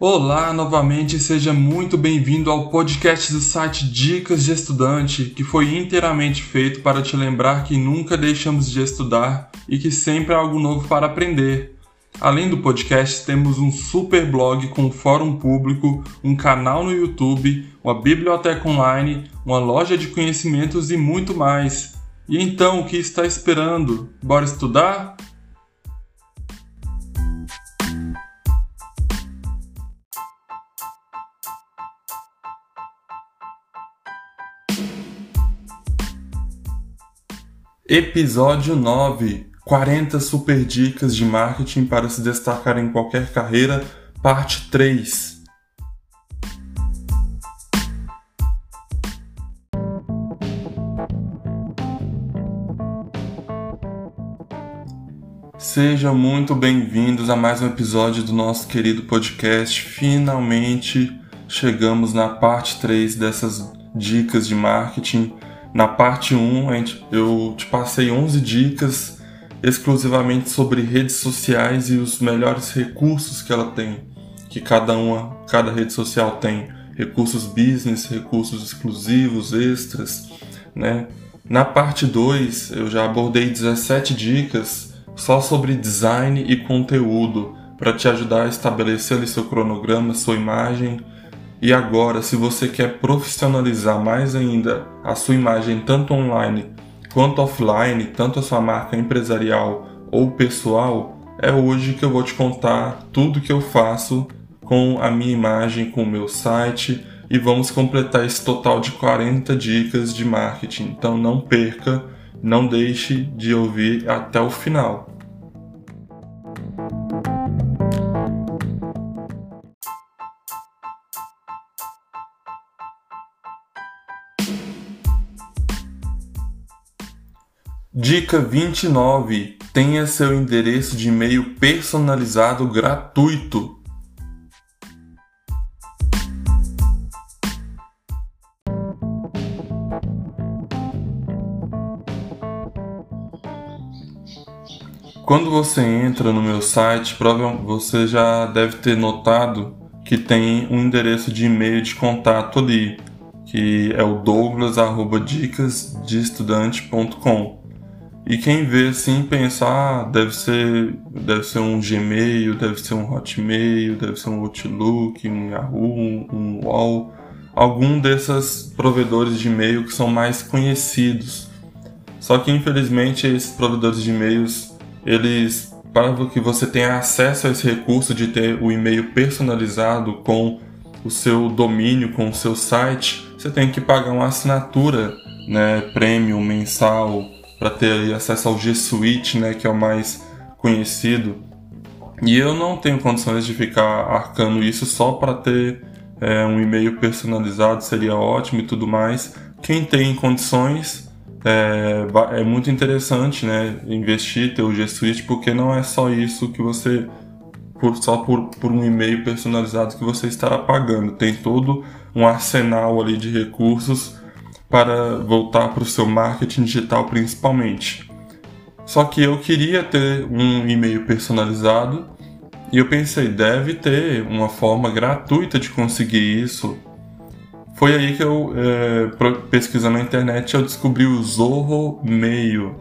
Olá, novamente seja muito bem-vindo ao podcast do site Dicas de Estudante, que foi inteiramente feito para te lembrar que nunca deixamos de estudar e que sempre há algo novo para aprender. Além do podcast, temos um super blog com um fórum público, um canal no YouTube, uma biblioteca online, uma loja de conhecimentos e muito mais. E então, o que está esperando? Bora estudar? Episódio 9: 40 super dicas de marketing para se destacar em qualquer carreira, parte 3. Sejam muito bem-vindos a mais um episódio do nosso querido podcast. Finalmente chegamos na parte 3 dessas dicas de marketing na parte 1, eu te passei 11 dicas exclusivamente sobre redes sociais e os melhores recursos que ela tem, que cada uma, cada rede social tem, recursos business, recursos exclusivos, extras, né? Na parte 2, eu já abordei 17 dicas só sobre design e conteúdo para te ajudar a estabelecer seu cronograma, sua imagem e agora, se você quer profissionalizar mais ainda a sua imagem tanto online quanto offline, tanto a sua marca empresarial ou pessoal, é hoje que eu vou te contar tudo que eu faço com a minha imagem, com o meu site e vamos completar esse total de 40 dicas de marketing. Então não perca, não deixe de ouvir até o final. Dica 29. Tenha seu endereço de e-mail personalizado gratuito. Quando você entra no meu site, provavelmente você já deve ter notado que tem um endereço de e-mail de contato ali, que é o douglas@dicasdeestudante.com. E quem vê assim pensa, ah, deve ser, deve ser um Gmail, deve ser um Hotmail, deve ser um Outlook, um Yahoo, um UOL, algum desses provedores de e-mail que são mais conhecidos. Só que infelizmente esses provedores de e-mails, eles para que você tenha acesso a esse recurso de ter o e-mail personalizado com o seu domínio, com o seu site, você tem que pagar uma assinatura, né, premium mensal para ter acesso ao G Suite, né, que é o mais conhecido. E eu não tenho condições de ficar arcando isso só para ter é, um e-mail personalizado, seria ótimo e tudo mais. Quem tem condições é, é muito interessante, né, investir ter o G Suite, porque não é só isso que você por, só por, por um e-mail personalizado que você estará pagando. Tem todo um arsenal ali de recursos para voltar para o seu marketing digital principalmente. Só que eu queria ter um e-mail personalizado e eu pensei, deve ter uma forma gratuita de conseguir isso. Foi aí que eu, é, pesquisando na internet, eu descobri o Zorro Mail.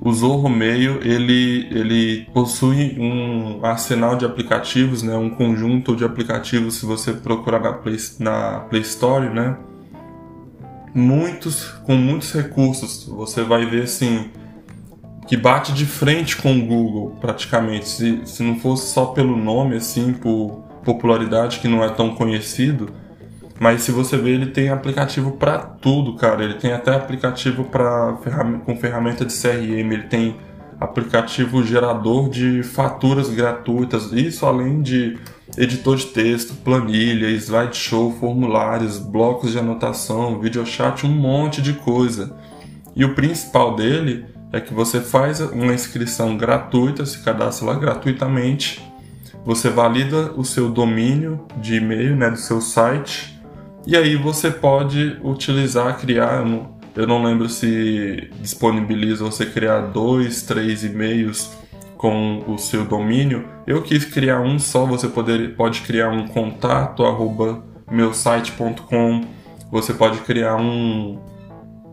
O Zorro Mail, ele, ele possui um arsenal de aplicativos, né, um conjunto de aplicativos, se você procurar na Play, na Play Store, né, muitos com muitos recursos. Você vai ver assim que bate de frente com o Google praticamente. Se, se não fosse só pelo nome assim, por popularidade que não é tão conhecido, mas se você ver ele tem aplicativo para tudo, cara. Ele tem até aplicativo para com ferramenta de CRM, ele tem aplicativo gerador de faturas gratuitas, isso além de editor de texto, planilha, slideshow, formulários, blocos de anotação, videochat, um monte de coisa. E o principal dele é que você faz uma inscrição gratuita, se cadastra lá gratuitamente, você valida o seu domínio de e-mail, né, do seu site, e aí você pode utilizar, criar, eu não lembro se disponibiliza você criar dois, três e-mails com o seu domínio. Eu quis criar um só, você poder, pode criar um contato arroba meusite.com, você pode criar um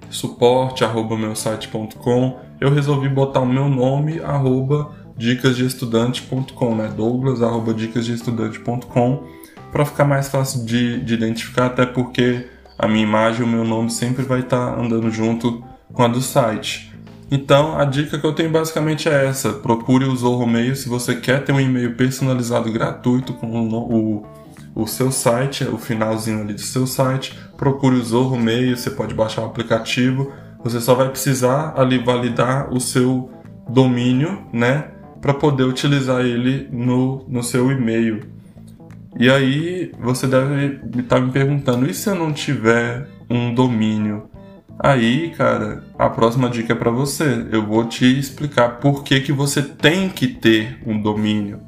suporte arroba meusite.com. Eu resolvi botar o meu nome arroba dicasdeestudante.com, né? Douglas arroba dicasdeestudante.com para ficar mais fácil de, de identificar, até porque a minha imagem o meu nome sempre vai estar tá andando junto com a do site. Então, a dica que eu tenho basicamente é essa: procure o Zorro Mail se você quer ter um e-mail personalizado gratuito com o, o, o seu site, o finalzinho ali do seu site. Procure o Zorro Mail, você pode baixar o aplicativo. Você só vai precisar ali validar o seu domínio, né, para poder utilizar ele no, no seu e-mail. E aí você deve estar tá me perguntando: e se eu não tiver um domínio? Aí, cara, a próxima dica é para você. Eu vou te explicar por que, que você tem que ter um domínio.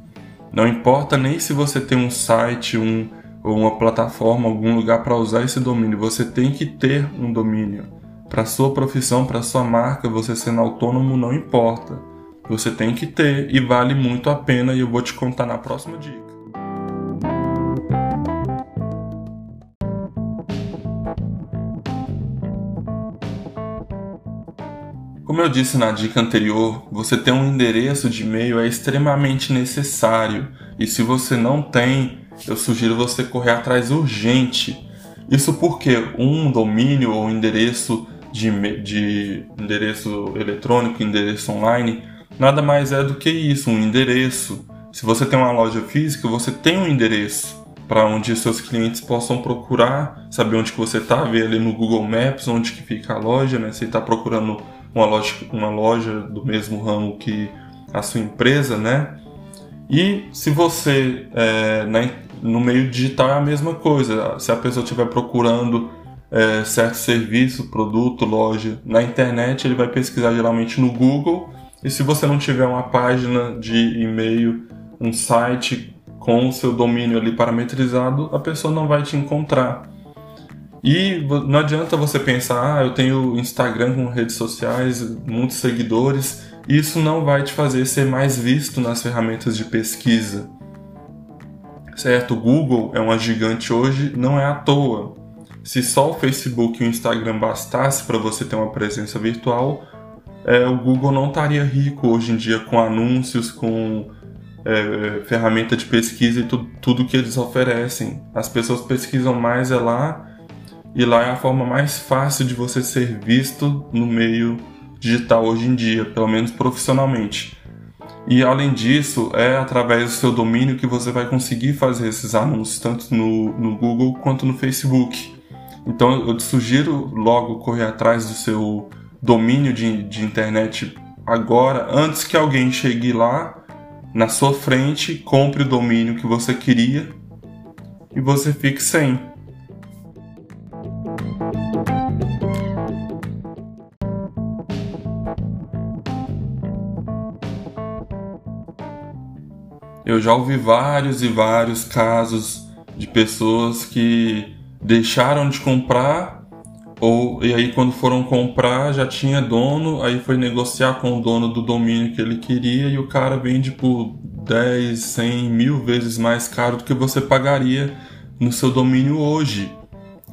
Não importa nem se você tem um site, um, ou uma plataforma, algum lugar para usar esse domínio. Você tem que ter um domínio. Para sua profissão, para sua marca, você sendo autônomo não importa. Você tem que ter e vale muito a pena e eu vou te contar na próxima dica. Como eu disse na dica anterior, você ter um endereço de e-mail é extremamente necessário e se você não tem, eu sugiro você correr atrás urgente. Isso porque um domínio ou endereço de, de endereço eletrônico, endereço online, nada mais é do que isso, um endereço. Se você tem uma loja física, você tem um endereço para onde seus clientes possam procurar, saber onde que você está, ver ali no Google Maps onde que fica a loja, né? Você está procurando uma loja, uma loja do mesmo ramo que a sua empresa, né? E se você é, na, no meio digital é a mesma coisa. Se a pessoa estiver procurando é, certo serviço, produto, loja na internet, ele vai pesquisar geralmente no Google. E se você não tiver uma página de e-mail, um site com o seu domínio ali parametrizado, a pessoa não vai te encontrar. E não adianta você pensar, ah, eu tenho Instagram com redes sociais, muitos seguidores, isso não vai te fazer ser mais visto nas ferramentas de pesquisa. Certo? O Google é uma gigante hoje, não é à toa. Se só o Facebook e o Instagram bastasse para você ter uma presença virtual, é, o Google não estaria rico hoje em dia com anúncios, com é, ferramenta de pesquisa e tudo, tudo que eles oferecem. As pessoas pesquisam mais é lá e lá é a forma mais fácil de você ser visto no meio digital hoje em dia, pelo menos profissionalmente. E além disso, é através do seu domínio que você vai conseguir fazer esses anúncios, tanto no, no Google quanto no Facebook. Então eu te sugiro logo correr atrás do seu domínio de, de internet agora, antes que alguém chegue lá na sua frente, compre o domínio que você queria e você fique sem. Eu já ouvi vários e vários casos de pessoas que deixaram de comprar ou e aí quando foram comprar já tinha dono, aí foi negociar com o dono do domínio que ele queria e o cara vende por 10, 100, mil vezes mais caro do que você pagaria no seu domínio hoje.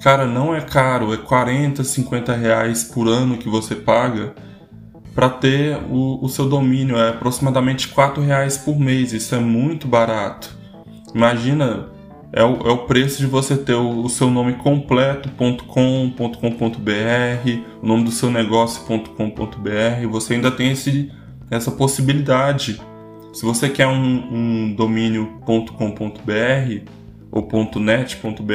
Cara, não é caro, é 40, 50 reais por ano que você paga para ter o, o, seu domínio. É aproximadamente R$ reais por mês. Isso é muito barato. Imagina, é o, é o preço de você ter o, o seu nome completo, .com, .com.br, o nome do seu negócio.com.br. Você ainda tem esse, essa possibilidade. Se você quer um, um domínio .com.br ou .net.br,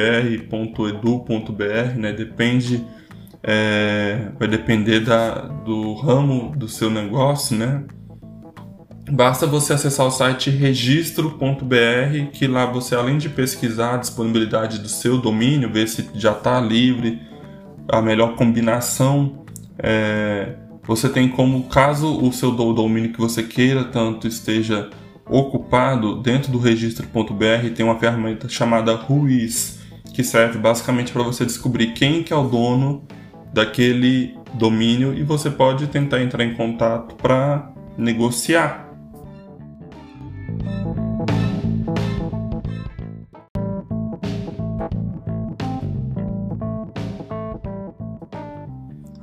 .edu.br, né? Depende é, vai depender da, do ramo do seu negócio, né? Basta você acessar o site registro.br, que lá você, além de pesquisar a disponibilidade do seu domínio, ver se já está livre, a melhor combinação, é, você tem como, caso o seu domínio que você queira tanto esteja ocupado, dentro do registro.br tem uma ferramenta chamada Ruiz, que serve basicamente para você descobrir quem que é o dono daquele domínio e você pode tentar entrar em contato para negociar.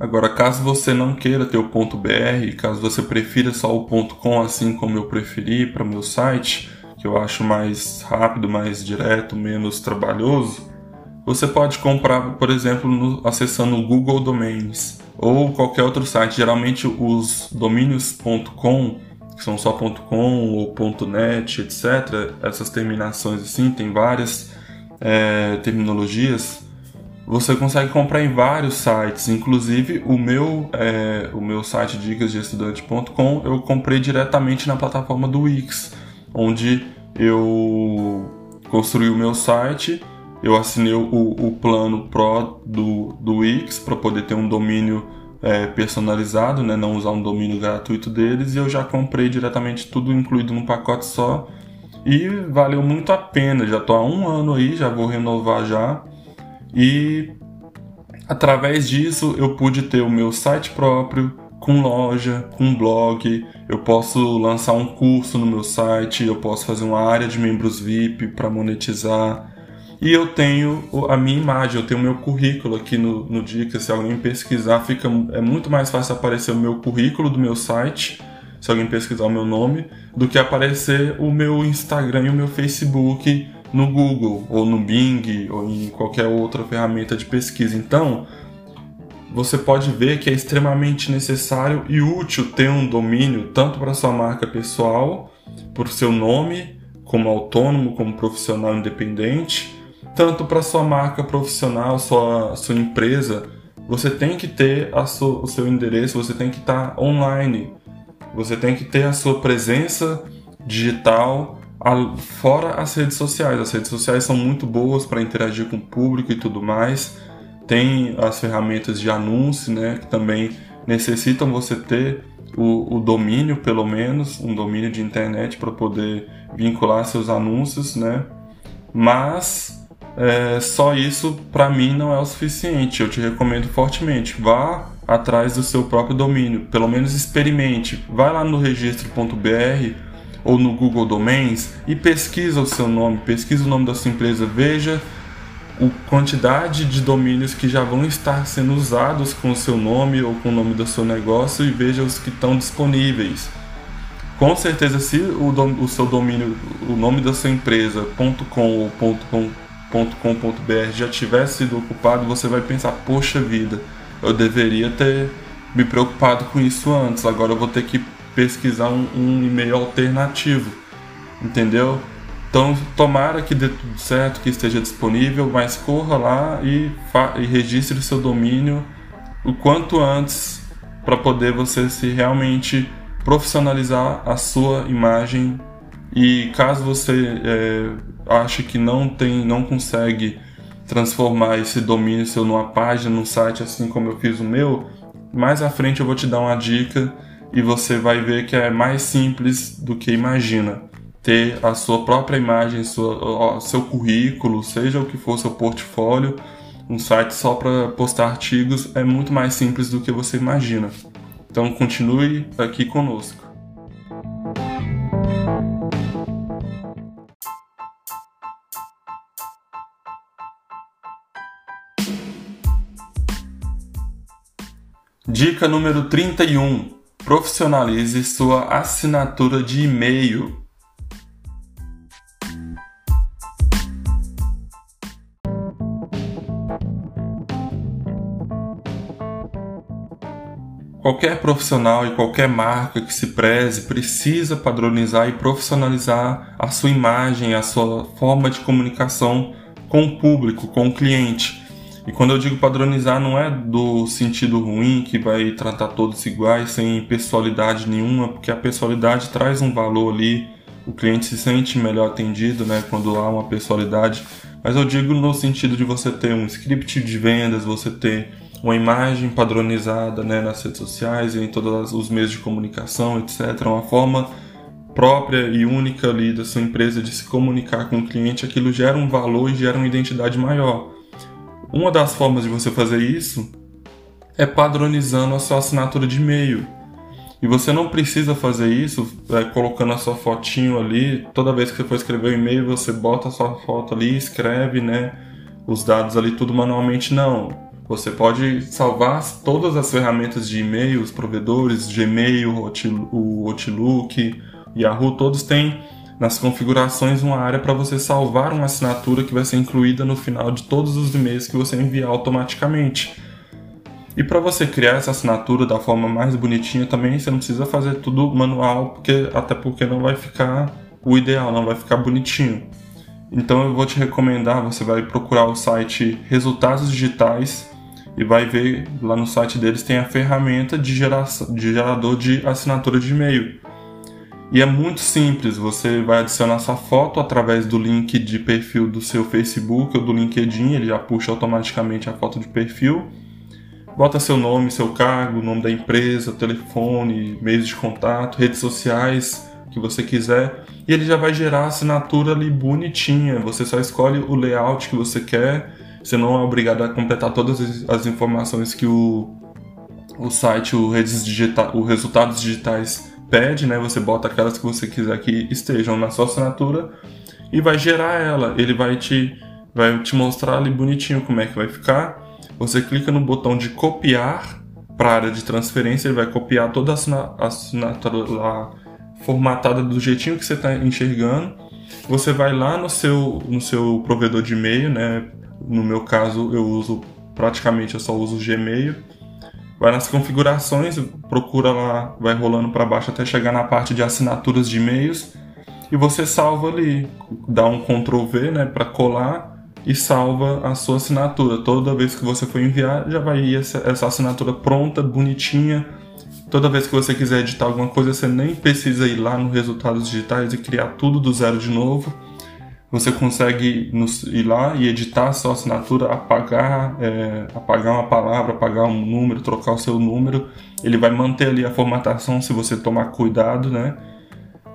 Agora, caso você não queira ter o ponto .br, caso você prefira só o ponto .com, assim como eu preferi para o meu site, que eu acho mais rápido, mais direto, menos trabalhoso, você pode comprar, por exemplo, no, acessando o Google Domains ou qualquer outro site. Geralmente os domínios .com, que são só .com ou .net, etc. Essas terminações assim, tem várias é, terminologias. Você consegue comprar em vários sites, inclusive o meu, é, o meu site dicasdeestudante.com eu comprei diretamente na plataforma do Wix, onde eu construí o meu site eu assinei o, o plano Pro do, do Wix para poder ter um domínio é, personalizado, né? não usar um domínio gratuito deles, e eu já comprei diretamente tudo incluído num pacote só. E valeu muito a pena, já estou há um ano aí, já vou renovar já. E através disso eu pude ter o meu site próprio, com loja, com blog, eu posso lançar um curso no meu site, eu posso fazer uma área de membros VIP para monetizar, e eu tenho a minha imagem, eu tenho o meu currículo aqui no, no Dica. Se alguém pesquisar, fica, é muito mais fácil aparecer o meu currículo do meu site, se alguém pesquisar o meu nome, do que aparecer o meu Instagram e o meu Facebook no Google, ou no Bing, ou em qualquer outra ferramenta de pesquisa. Então, você pode ver que é extremamente necessário e útil ter um domínio tanto para sua marca pessoal, por seu nome, como autônomo, como profissional independente, tanto para sua marca profissional, sua, sua empresa, você tem que ter a o seu endereço, você tem que estar tá online, você tem que ter a sua presença digital fora as redes sociais. As redes sociais são muito boas para interagir com o público e tudo mais. Tem as ferramentas de anúncio, né, que também necessitam você ter o, o domínio, pelo menos, um domínio de internet para poder vincular seus anúncios, né? Mas é, só isso para mim não é o suficiente. Eu te recomendo fortemente. Vá atrás do seu próprio domínio, pelo menos experimente. Vai lá no registro.br ou no Google Domains e pesquisa o seu nome, pesquisa o nome da sua empresa, veja a quantidade de domínios que já vão estar sendo usados com o seu nome ou com o nome do seu negócio e veja os que estão disponíveis. Com certeza, se o, o seu domínio, o nome da sua empresa .com ou .com já tivesse sido ocupado, você vai pensar: poxa vida, eu deveria ter me preocupado com isso antes. Agora eu vou ter que pesquisar um, um e-mail alternativo, entendeu? Então, tomara que dê tudo certo, que esteja disponível, mas corra lá e, e registre seu domínio o quanto antes para poder você se realmente profissionalizar a sua imagem e caso você é, acha que não tem, não consegue transformar esse domínio seu numa página, num site, assim como eu fiz o meu, mais à frente eu vou te dar uma dica e você vai ver que é mais simples do que imagina. Ter a sua própria imagem, sua, seu currículo, seja o que for seu portfólio, um site só para postar artigos é muito mais simples do que você imagina. Então continue aqui conosco. Dica número 31: profissionalize sua assinatura de e-mail. Qualquer profissional e qualquer marca que se preze precisa padronizar e profissionalizar a sua imagem, a sua forma de comunicação com o público, com o cliente. E quando eu digo padronizar, não é do sentido ruim que vai tratar todos iguais, sem pessoalidade nenhuma, porque a pessoalidade traz um valor ali, o cliente se sente melhor atendido, né, quando há uma pessoalidade. Mas eu digo no sentido de você ter um script de vendas, você ter uma imagem padronizada né, nas redes sociais e em todos os meios de comunicação, etc. Uma forma própria e única ali da sua empresa de se comunicar com o cliente, aquilo gera um valor e gera uma identidade maior. Uma das formas de você fazer isso é padronizando a sua assinatura de e-mail. E você não precisa fazer isso é, colocando a sua fotinho ali. Toda vez que você for escrever o um e-mail, você bota a sua foto ali, escreve, né? Os dados ali tudo manualmente, não. Você pode salvar todas as ferramentas de e-mail, os provedores, Gmail, o Outlook, Yahoo, todos têm nas configurações uma área para você salvar uma assinatura que vai ser incluída no final de todos os e-mails que você enviar automaticamente. E para você criar essa assinatura da forma mais bonitinha também, você não precisa fazer tudo manual, porque até porque não vai ficar o ideal, não vai ficar bonitinho. Então eu vou te recomendar, você vai procurar o site Resultados Digitais e vai ver lá no site deles tem a ferramenta de, geração, de gerador de assinatura de e-mail. E é muito simples, você vai adicionar sua foto através do link de perfil do seu Facebook ou do LinkedIn, ele já puxa automaticamente a foto de perfil. Bota seu nome, seu cargo, nome da empresa, telefone, meios de contato, redes sociais, que você quiser, e ele já vai gerar a assinatura ali bonitinha. Você só escolhe o layout que você quer, você não é obrigado a completar todas as informações que o, o site, o, redes digita, o resultados digitais pede, né? Você bota aquelas que você quiser que estejam na sua assinatura e vai gerar ela. Ele vai te vai te mostrar ali bonitinho como é que vai ficar. Você clica no botão de copiar para a área de transferência, ele vai copiar toda a assinatura lá formatada do jeitinho que você está enxergando. Você vai lá no seu, no seu provedor de e-mail, né? No meu caso, eu uso praticamente eu só uso o Gmail vai nas configurações, procura lá, vai rolando para baixo até chegar na parte de assinaturas de e-mails e você salva ali, dá um Ctrl V, né, para colar e salva a sua assinatura. Toda vez que você for enviar, já vai ir essa, essa assinatura pronta, bonitinha. Toda vez que você quiser editar alguma coisa, você nem precisa ir lá no resultados digitais e criar tudo do zero de novo você consegue ir lá e editar a sua assinatura, apagar, é, apagar uma palavra, apagar um número, trocar o seu número. Ele vai manter ali a formatação se você tomar cuidado, né?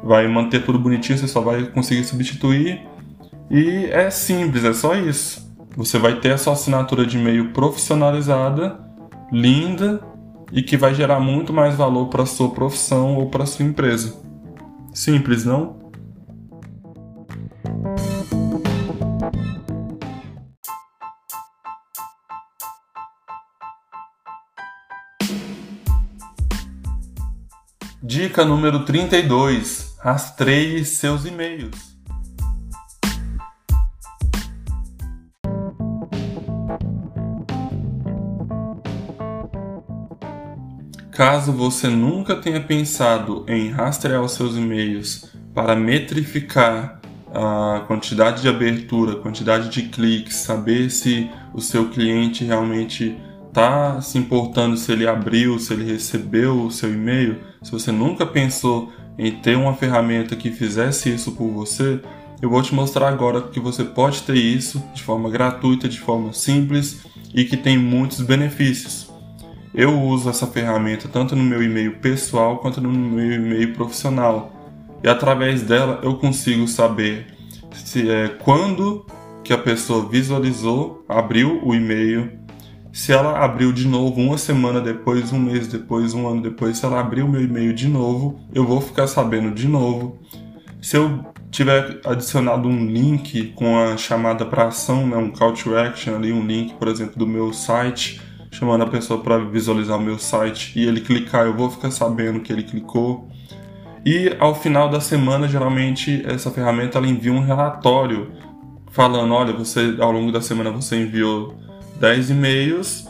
Vai manter tudo bonitinho, você só vai conseguir substituir. E é simples, é só isso. Você vai ter a sua assinatura de e-mail profissionalizada, linda e que vai gerar muito mais valor para sua profissão ou para sua empresa. Simples, não? Dica número 32: rastreie seus e-mails. Caso você nunca tenha pensado em rastrear os seus e-mails para metrificar a quantidade de abertura, quantidade de cliques, saber se o seu cliente realmente está se importando se ele abriu, se ele recebeu o seu e-mail, se você nunca pensou em ter uma ferramenta que fizesse isso por você, eu vou te mostrar agora que você pode ter isso de forma gratuita, de forma simples e que tem muitos benefícios. Eu uso essa ferramenta tanto no meu e-mail pessoal quanto no meu e-mail profissional. E através dela eu consigo saber se é quando que a pessoa visualizou, abriu o e-mail, se ela abriu de novo uma semana depois, um mês depois, um ano depois, se ela abrir o meu e-mail de novo, eu vou ficar sabendo de novo. Se eu tiver adicionado um link com a chamada para ação, né, um call to action ali, um link, por exemplo, do meu site, chamando a pessoa para visualizar o meu site e ele clicar, eu vou ficar sabendo que ele clicou. E ao final da semana, geralmente essa ferramenta ela envia um relatório falando, olha, você ao longo da semana você enviou 10 e-mails,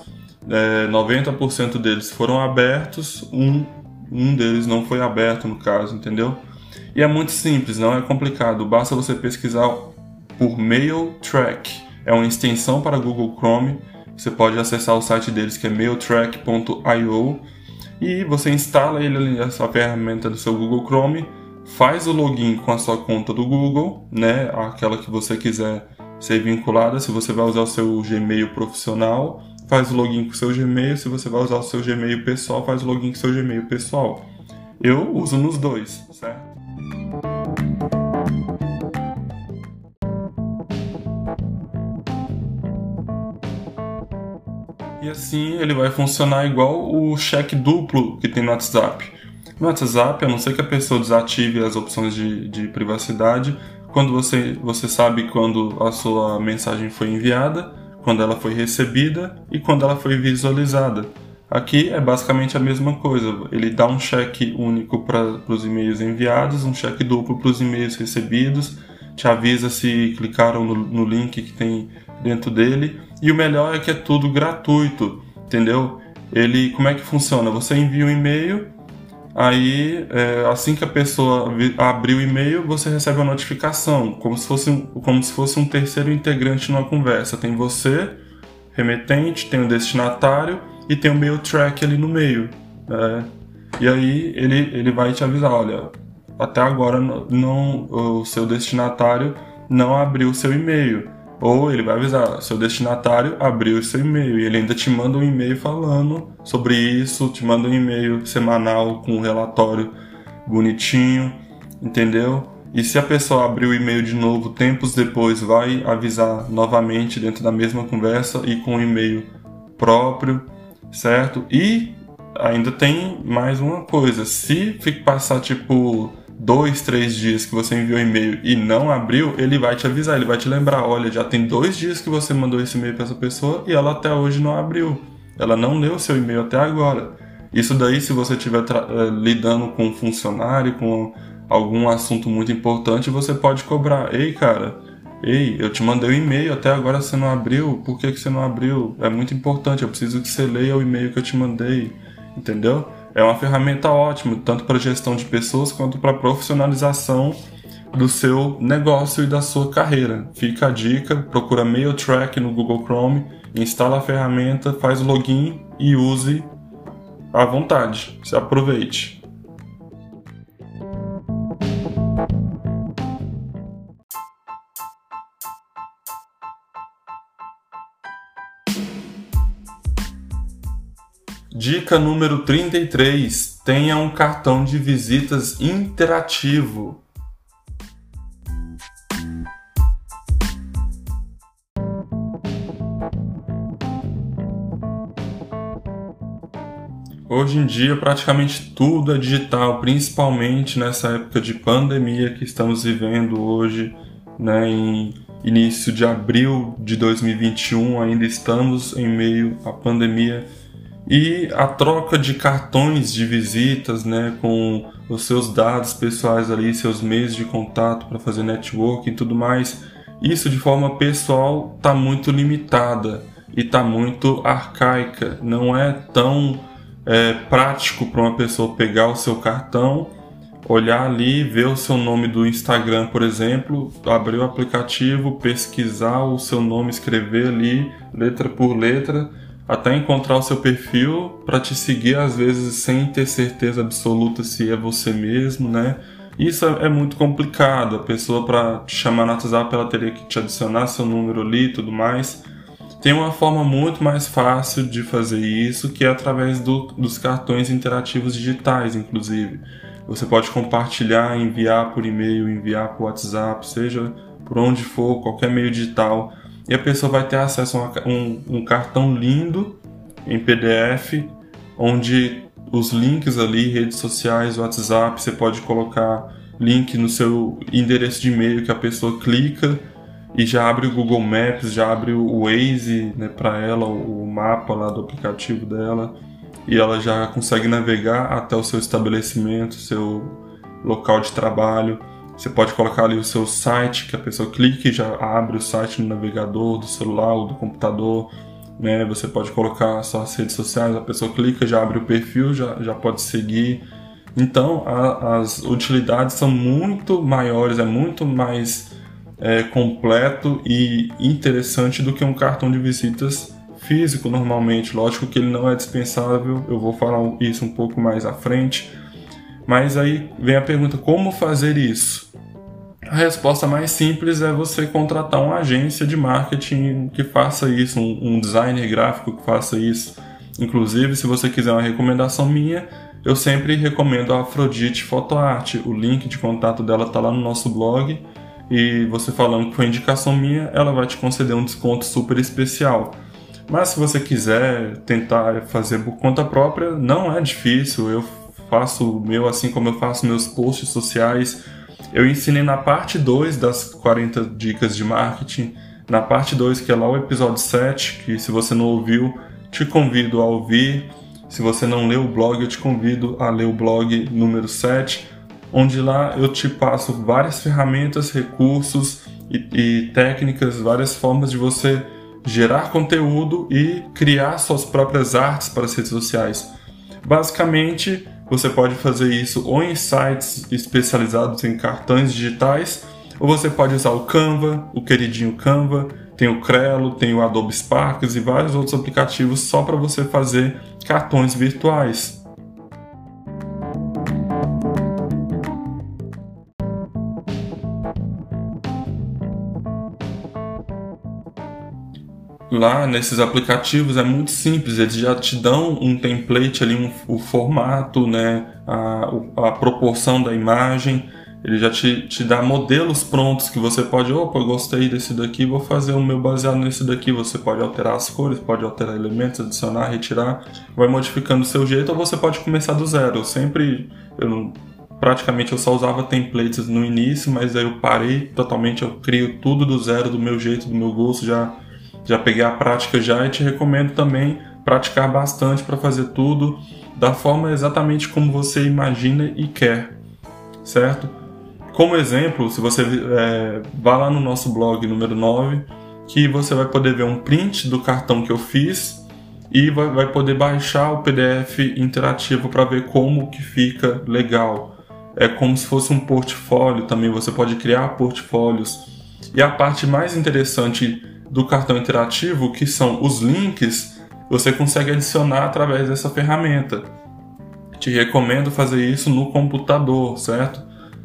é, 90% deles foram abertos, um, um deles não foi aberto no caso, entendeu? E é muito simples, não é complicado, basta você pesquisar por Mail Track, é uma extensão para Google Chrome, você pode acessar o site deles que é mailtrack.io e você instala ele, essa ferramenta do seu Google Chrome, faz o login com a sua conta do Google, né, aquela que você quiser ser vinculada. Se você vai usar o seu Gmail profissional, faz o login com o seu Gmail. Se você vai usar o seu Gmail pessoal, faz o login com o seu Gmail pessoal. Eu uso nos dois, certo? E assim ele vai funcionar igual o cheque duplo que tem no WhatsApp. No WhatsApp, a não ser que a pessoa desative as opções de, de privacidade, quando você, você sabe quando a sua mensagem foi enviada, quando ela foi recebida e quando ela foi visualizada. Aqui é basicamente a mesma coisa. Ele dá um cheque único para os e-mails enviados, um cheque duplo para os e-mails recebidos, te avisa se clicaram no, no, link que tem dentro dele. E o melhor é que é tudo gratuito, entendeu? Ele, como é que funciona? Você envia um e-mail, aí é, assim que a pessoa abrir o e-mail, você recebe uma notificação, como se fosse, como se fosse um terceiro integrante numa conversa. Tem você, remetente, tem o destinatário e tem o mail track ali no meio. Né? E aí ele, ele vai te avisar, olha, até agora não, o seu destinatário não abriu o seu e-mail. Ou ele vai avisar, seu destinatário abriu seu e-mail e ele ainda te manda um e-mail falando sobre isso, te manda um e-mail semanal com um relatório bonitinho, entendeu? E se a pessoa abrir o e-mail de novo tempos depois, vai avisar novamente dentro da mesma conversa e com o e-mail próprio certo? E ainda tem mais uma coisa: se passar tipo dois, três dias que você enviou e-mail e não abriu, ele vai te avisar, ele vai te lembrar: olha, já tem dois dias que você mandou esse e-mail para essa pessoa e ela até hoje não abriu. Ela não leu seu e-mail até agora. Isso daí, se você estiver uh, lidando com um funcionário, com algum assunto muito importante, você pode cobrar. Ei, cara, Ei, eu te mandei o um e-mail, até agora você não abriu, por que, que você não abriu? É muito importante, eu preciso que você leia o e-mail que eu te mandei, entendeu? É uma ferramenta ótima, tanto para gestão de pessoas quanto para profissionalização do seu negócio e da sua carreira. Fica a dica, procura MailTrack no Google Chrome, instala a ferramenta, faz o login e use à vontade. Se aproveite. Dica número 33: tenha um cartão de visitas interativo. Hoje em dia, praticamente tudo é digital, principalmente nessa época de pandemia que estamos vivendo hoje, né, em início de abril de 2021, ainda estamos em meio à pandemia e a troca de cartões de visitas, né, com os seus dados pessoais ali, seus meios de contato para fazer networking e tudo mais, isso de forma pessoal está muito limitada e está muito arcaica. Não é tão é, prático para uma pessoa pegar o seu cartão, olhar ali, ver o seu nome do Instagram, por exemplo, abrir o aplicativo, pesquisar o seu nome, escrever ali letra por letra até encontrar o seu perfil para te seguir às vezes sem ter certeza absoluta se é você mesmo, né? Isso é, é muito complicado. A pessoa para te chamar no WhatsApp ela teria que te adicionar seu número ali e tudo mais. Tem uma forma muito mais fácil de fazer isso, que é através do, dos cartões interativos digitais, inclusive. Você pode compartilhar, enviar por e-mail, enviar por WhatsApp, seja por onde for, qualquer meio digital e a pessoa vai ter acesso a um, um cartão lindo em PDF, onde os links ali, redes sociais, WhatsApp, você pode colocar link no seu endereço de e-mail que a pessoa clica e já abre o Google Maps, já abre o Waze né, para ela, o mapa lá do aplicativo dela, e ela já consegue navegar até o seu estabelecimento, seu local de trabalho. Você pode colocar ali o seu site, que a pessoa clica e já abre o site no navegador do celular ou do computador. Né? Você pode colocar suas redes sociais, a pessoa clica, já abre o perfil, já, já pode seguir. Então, a, as utilidades são muito maiores, é muito mais é, completo e interessante do que um cartão de visitas físico normalmente. Lógico que ele não é dispensável, eu vou falar isso um pouco mais à frente. Mas aí vem a pergunta: como fazer isso? A resposta mais simples é você contratar uma agência de marketing que faça isso, um, um designer gráfico que faça isso. Inclusive, se você quiser uma recomendação minha, eu sempre recomendo a Afrodite Fotoarte. O link de contato dela está lá no nosso blog. E você falando que foi indicação minha, ela vai te conceder um desconto super especial. Mas se você quiser tentar fazer por conta própria, não é difícil. Eu faço o meu assim como eu faço meus posts sociais eu ensinei na parte 2 das 40 dicas de marketing Na parte 2, que é lá o episódio 7, que se você não ouviu, te convido a ouvir. Se você não leu o blog, eu te convido a ler o blog número 7, onde lá eu te passo várias ferramentas, recursos e, e técnicas, várias formas de você gerar conteúdo e criar suas próprias artes para as redes sociais. Basicamente, você pode fazer isso ou em sites especializados em cartões digitais, ou você pode usar o Canva, o queridinho Canva, tem o Crelo, tem o Adobe Sparks e vários outros aplicativos só para você fazer cartões virtuais. Lá nesses aplicativos é muito simples, eles já te dão um template ali, um, o formato, né, a, a proporção da imagem, ele já te, te dá modelos prontos que você pode, opa, gostei desse daqui, vou fazer o meu baseado nesse daqui. Você pode alterar as cores, pode alterar elementos, adicionar, retirar, vai modificando o seu jeito, ou você pode começar do zero. Eu sempre, eu praticamente eu só usava templates no início, mas aí eu parei totalmente, eu crio tudo do zero, do meu jeito, do meu gosto, já já peguei a prática já e te recomendo também praticar bastante para fazer tudo da forma exatamente como você imagina e quer, certo? Como exemplo, se você é, vá lá no nosso blog número 9, que você vai poder ver um print do cartão que eu fiz e vai, vai poder baixar o PDF interativo para ver como que fica legal. É como se fosse um portfólio também, você pode criar portfólios. E a parte mais interessante do cartão interativo, que são os links, você consegue adicionar através dessa ferramenta. Te recomendo fazer isso no computador, certo?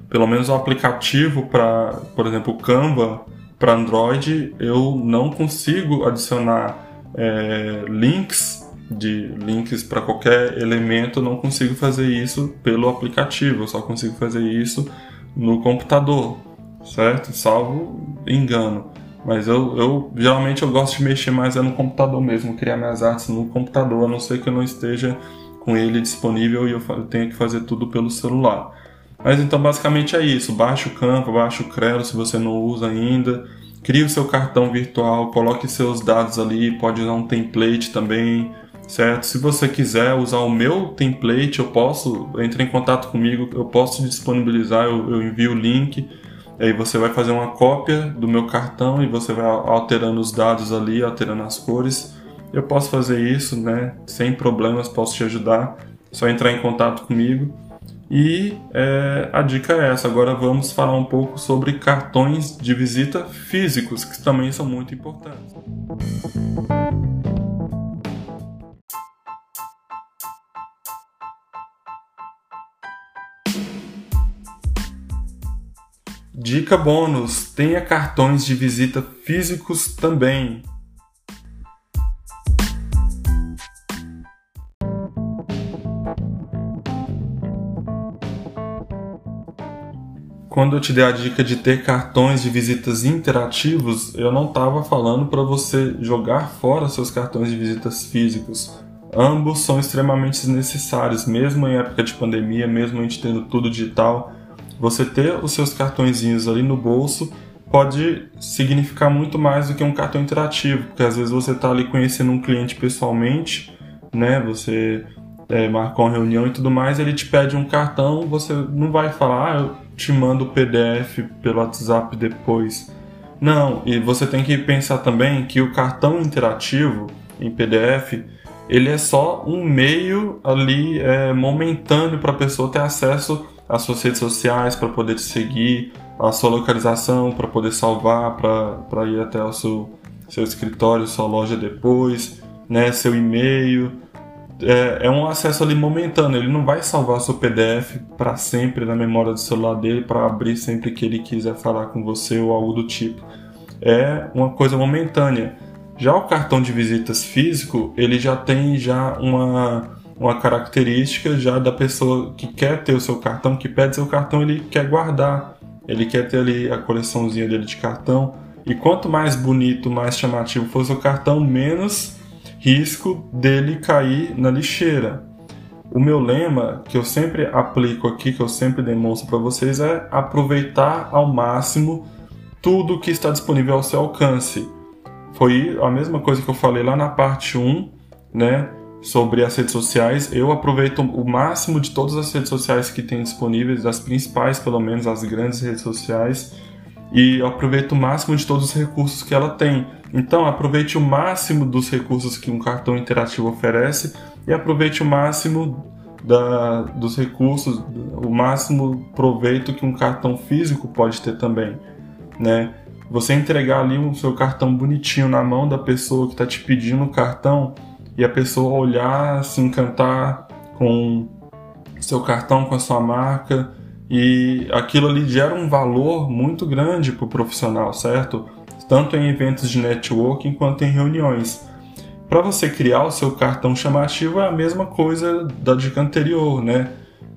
Pelo menos o aplicativo para, por exemplo, Canva para Android, eu não consigo adicionar é, links de links para qualquer elemento, não consigo fazer isso pelo aplicativo, eu só consigo fazer isso no computador, certo? Salvo engano. Mas eu, eu geralmente eu gosto de mexer mais é no computador mesmo, criar minhas artes no computador, a não ser que eu não esteja com ele disponível e eu tenha que fazer tudo pelo celular. Mas então basicamente é isso, baixa o Canva, baixa o Crelo se você não usa ainda, crie o seu cartão virtual, coloque seus dados ali, pode usar um template também, certo? Se você quiser usar o meu template, eu posso, entre em contato comigo, eu posso disponibilizar, eu, eu envio o link Aí você vai fazer uma cópia do meu cartão e você vai alterando os dados ali, alterando as cores. Eu posso fazer isso, né? Sem problemas, posso te ajudar. Só entrar em contato comigo. E é, a dica é essa. Agora vamos falar um pouco sobre cartões de visita físicos, que também são muito importantes. Dica bônus: tenha cartões de visita físicos também. Quando eu te dei a dica de ter cartões de visitas interativos, eu não estava falando para você jogar fora seus cartões de visitas físicos. Ambos são extremamente necessários, mesmo em época de pandemia, mesmo a gente tendo tudo digital você ter os seus cartõezinhos ali no bolso pode significar muito mais do que um cartão interativo, porque às vezes você está ali conhecendo um cliente pessoalmente, né? Você é, marcou uma reunião e tudo mais, ele te pede um cartão, você não vai falar, ah, eu te mando o PDF pelo WhatsApp depois. Não, e você tem que pensar também que o cartão interativo em PDF ele é só um meio ali é, momentâneo para a pessoa ter acesso as suas redes sociais para poder te seguir, a sua localização para poder salvar, para ir até o seu, seu escritório, sua loja depois, né, seu e-mail. É, é um acesso ali momentâneo, ele não vai salvar seu PDF para sempre na memória do celular dele para abrir sempre que ele quiser falar com você ou algo do tipo. É uma coisa momentânea. Já o cartão de visitas físico, ele já tem já uma uma característica já da pessoa que quer ter o seu cartão, que pede seu cartão, ele quer guardar, ele quer ter ali a coleçãozinha dele de cartão. E quanto mais bonito, mais chamativo for o seu cartão, menos risco dele cair na lixeira. O meu lema, que eu sempre aplico aqui, que eu sempre demonstro para vocês, é aproveitar ao máximo tudo que está disponível ao seu alcance. Foi a mesma coisa que eu falei lá na parte 1, né? Sobre as redes sociais. Eu aproveito o máximo de todas as redes sociais que tem disponíveis, das principais, pelo menos, as grandes redes sociais. E aproveito o máximo de todos os recursos que ela tem. Então, aproveite o máximo dos recursos que um cartão interativo oferece e aproveite o máximo da, dos recursos, o máximo proveito que um cartão físico pode ter também, né? Você entregar ali o seu cartão bonitinho na mão da pessoa que está te pedindo o cartão e a pessoa olhar, se encantar com seu cartão, com a sua marca e aquilo ali gera um valor muito grande para o profissional, certo? Tanto em eventos de networking quanto em reuniões. Para você criar o seu cartão chamativo é a mesma coisa da dica anterior, né?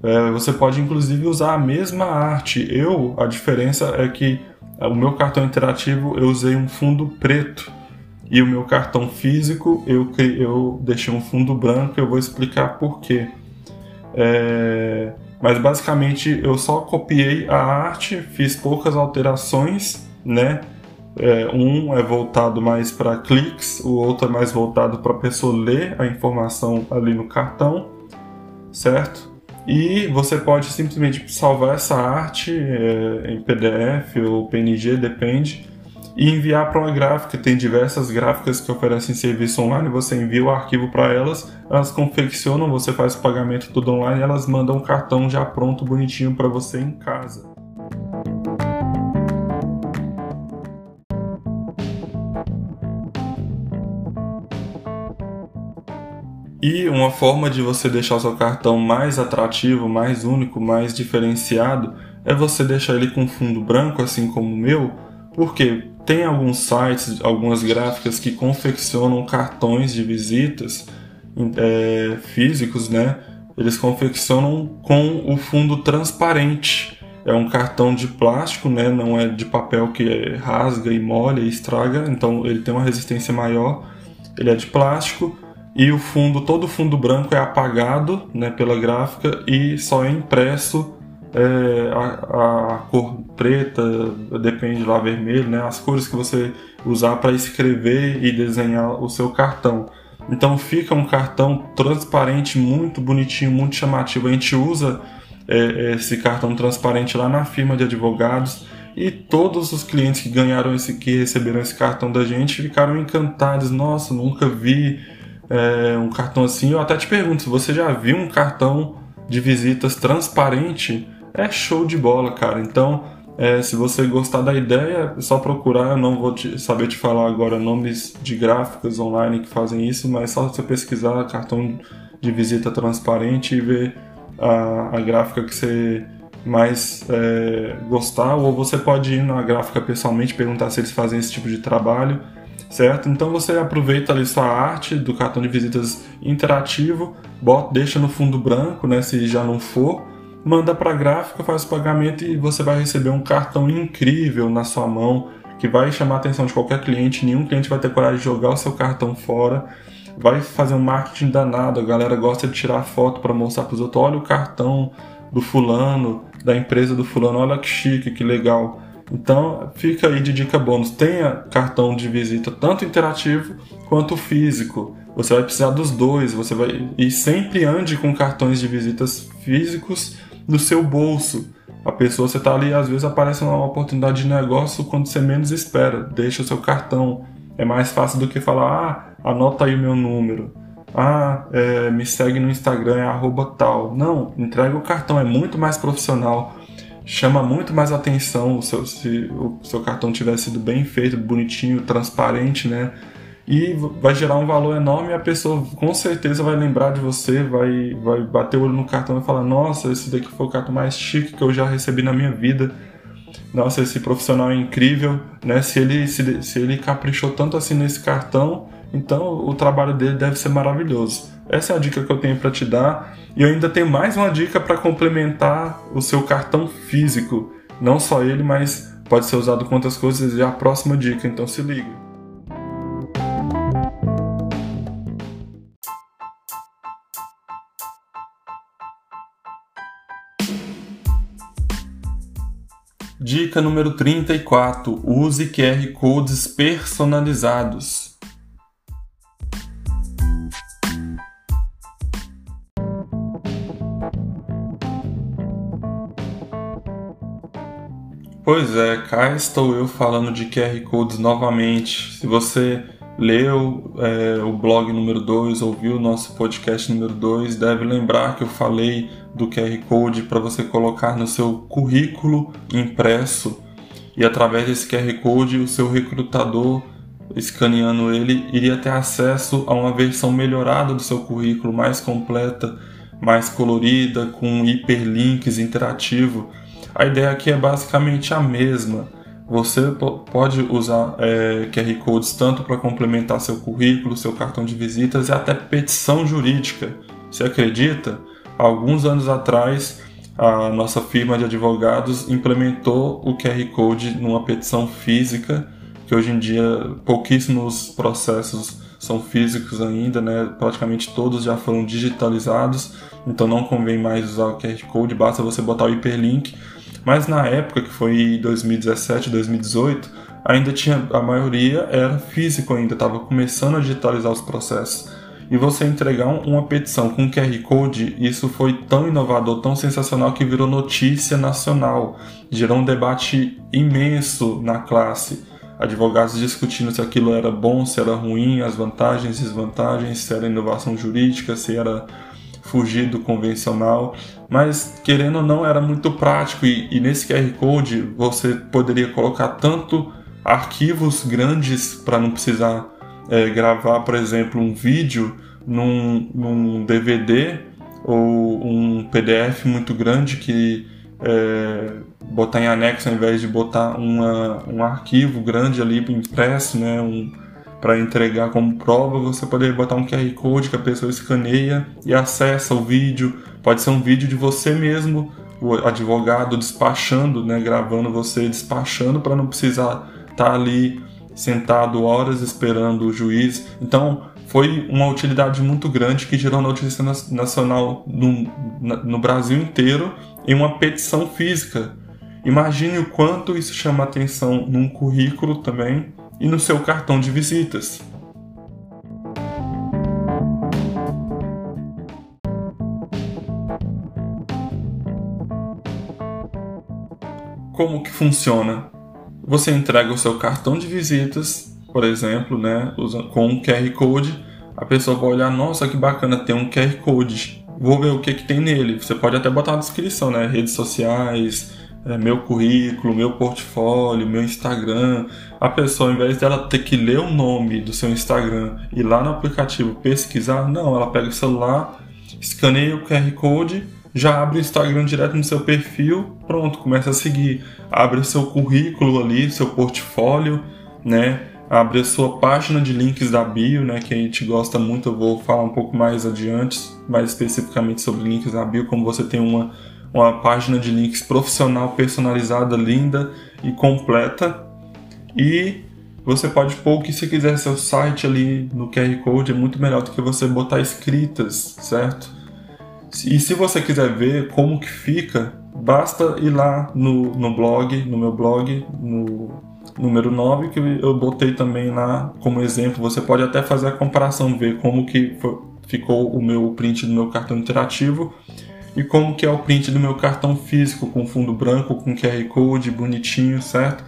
É, você pode inclusive usar a mesma arte. Eu, a diferença é que o meu cartão interativo eu usei um fundo preto e o meu cartão físico eu, eu deixei um fundo branco. Eu vou explicar por quê. É, mas basicamente eu só copiei a arte, fiz poucas alterações, né? É, um é voltado mais para cliques, o outro é mais voltado para a pessoa ler a informação ali no cartão, certo? E você pode simplesmente salvar essa arte é, em PDF ou PNG, depende, e enviar para uma gráfica. Tem diversas gráficas que oferecem serviço online, você envia o arquivo para elas, elas confeccionam, você faz o pagamento tudo online elas mandam um cartão já pronto, bonitinho para você em casa. E uma forma de você deixar o seu cartão mais atrativo, mais único, mais diferenciado é você deixar ele com fundo branco, assim como o meu, porque tem alguns sites, algumas gráficas que confeccionam cartões de visitas é, físicos, né? Eles confeccionam com o fundo transparente. É um cartão de plástico, né? Não é de papel que rasga e molha e estraga, então ele tem uma resistência maior. Ele é de plástico e o fundo, todo o fundo branco é apagado né, pela gráfica e só é impresso é, a, a, cor preta, depende lá vermelho, né, as cores que você usar para escrever e desenhar o seu cartão. Então fica um cartão transparente, muito bonitinho, muito chamativo. A gente usa é, esse cartão transparente lá na firma de advogados e todos os clientes que ganharam esse, que receberam esse cartão da gente ficaram encantados. Nossa, nunca vi é, um cartão assim, eu até te pergunto, você já viu um cartão de visitas transparente, é show de bola, cara. Então, é, se você gostar da ideia, é só procurar. Eu não vou te, saber te falar agora nomes de gráficas online que fazem isso, mas só você pesquisar cartão de visita transparente e ver a, a gráfica que você mais é, gostar, ou você pode ir na gráfica pessoalmente perguntar se eles fazem esse tipo de trabalho certo? Então você aproveita ali sua arte do cartão de visitas interativo, bota, deixa no fundo branco, né, se já não for, manda para a gráfica, faz o pagamento e você vai receber um cartão incrível na sua mão que vai chamar a atenção de qualquer cliente, nenhum cliente vai ter coragem de jogar o seu cartão fora. Vai fazer um marketing danado, a galera gosta de tirar foto para mostrar para os outros, olha o cartão do fulano, da empresa do fulano, olha que chique, que legal. Então fica aí de dica bônus. Tenha cartão de visita tanto interativo quanto físico. Você vai precisar dos dois. Você vai e sempre ande com cartões de visitas físicos no seu bolso. A pessoa você está ali às vezes aparece uma oportunidade de negócio quando você menos espera. Deixa o seu cartão. É mais fácil do que falar, ah, anota aí o meu número. Ah, é, me segue no Instagram, é arroba tal. Não, entrega o cartão, é muito mais profissional chama muito mais atenção seu, se o seu cartão tiver sido bem feito, bonitinho, transparente, né? E vai gerar um valor enorme e a pessoa com certeza vai lembrar de você, vai, vai bater o olho no cartão e falar: Nossa, esse daqui foi o cartão mais chique que eu já recebi na minha vida. Nossa, esse profissional é incrível, né? Se ele, se, se ele caprichou tanto assim nesse cartão, então o trabalho dele deve ser maravilhoso. Essa é a dica que eu tenho para te dar. E eu ainda tenho mais uma dica para complementar o seu cartão físico. Não só ele, mas pode ser usado com outras coisas e a próxima dica, então se liga. Dica número 34: use QR Codes personalizados. Pois é, cá estou eu falando de QR Codes novamente. Se você leu é, o blog número 2, ouviu o nosso podcast número 2, deve lembrar que eu falei do QR Code para você colocar no seu currículo impresso e através desse QR Code o seu recrutador escaneando ele iria ter acesso a uma versão melhorada do seu currículo mais completa, mais colorida, com hiperlinks interativo a ideia aqui é basicamente a mesma. Você pode usar é, QR Codes tanto para complementar seu currículo, seu cartão de visitas e até petição jurídica. Você acredita? Alguns anos atrás, a nossa firma de advogados implementou o QR Code numa petição física, que hoje em dia pouquíssimos processos são físicos ainda, né? praticamente todos já foram digitalizados, então não convém mais usar o QR Code, basta você botar o hiperlink mas na época, que foi 2017, 2018, ainda tinha a maioria era físico ainda, estava começando a digitalizar os processos. E você entregar uma petição com QR Code, isso foi tão inovador, tão sensacional que virou notícia nacional. Gerou um debate imenso na classe. Advogados discutindo se aquilo era bom, se era ruim, as vantagens e desvantagens, se era inovação jurídica, se era fugir do convencional, mas querendo ou não era muito prático. E, e nesse QR Code você poderia colocar tanto arquivos grandes para não precisar é, gravar, por exemplo, um vídeo num, num, DVD ou um PDF muito grande que é, botar em anexo ao invés de botar uma, um arquivo grande ali impresso, né, um, para entregar como prova, você poderia botar um QR Code que a pessoa escaneia e acessa o vídeo. Pode ser um vídeo de você mesmo, o advogado despachando, né, gravando você despachando para não precisar estar tá ali sentado horas esperando o juiz. Então, foi uma utilidade muito grande que gerou notícia nacional no, no Brasil inteiro em uma petição física. Imagine o quanto isso chama atenção num currículo também e no seu cartão de visitas. Como que funciona? Você entrega o seu cartão de visitas, por exemplo, né, com um QR Code. A pessoa vai olhar, nossa, que bacana, tem um QR Code. Vou ver o que, que tem nele. Você pode até botar na descrição, né? Redes sociais, é, meu currículo, meu portfólio, meu Instagram. A pessoa, ao invés dela ter que ler o nome do seu Instagram e lá no aplicativo pesquisar, não, ela pega o celular, escaneia o QR Code, já abre o Instagram direto no seu perfil, pronto, começa a seguir. Abre o seu currículo ali, seu portfólio, né? Abre a sua página de links da bio, né? Que a gente gosta muito, eu vou falar um pouco mais adiante, mais especificamente sobre links da bio, como você tem uma uma página de links profissional, personalizada, linda e completa. E você pode pôr o que você quiser, seu site ali no QR Code é muito melhor do que você botar escritas, certo? E se você quiser ver como que fica, basta ir lá no, no blog, no meu blog, no número 9, que eu botei também lá como exemplo. Você pode até fazer a comparação, ver como que foi, ficou o meu print do meu cartão interativo e como que é o print do meu cartão físico com fundo branco, com QR Code bonitinho, certo?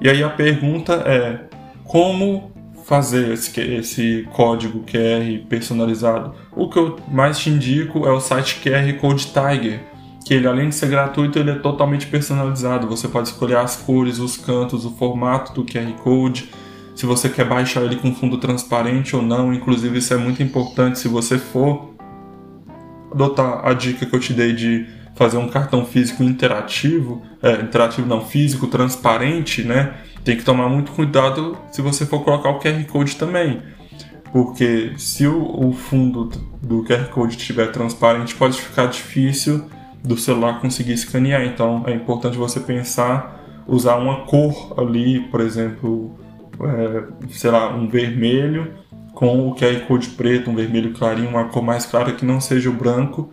E aí a pergunta é como fazer esse, esse código QR personalizado? O que eu mais te indico é o site QR Code Tiger, que ele além de ser gratuito, ele é totalmente personalizado. Você pode escolher as cores, os cantos, o formato do QR Code, se você quer baixar ele com fundo transparente ou não. Inclusive isso é muito importante se você for adotar a dica que eu te dei de fazer um cartão físico interativo, é, interativo não, físico, transparente, né? Tem que tomar muito cuidado se você for colocar o QR Code também. Porque se o, o fundo do QR Code estiver transparente, pode ficar difícil do celular conseguir escanear. Então é importante você pensar, usar uma cor ali, por exemplo, é, sei lá, um vermelho com o QR Code preto, um vermelho clarinho, uma cor mais clara que não seja o branco,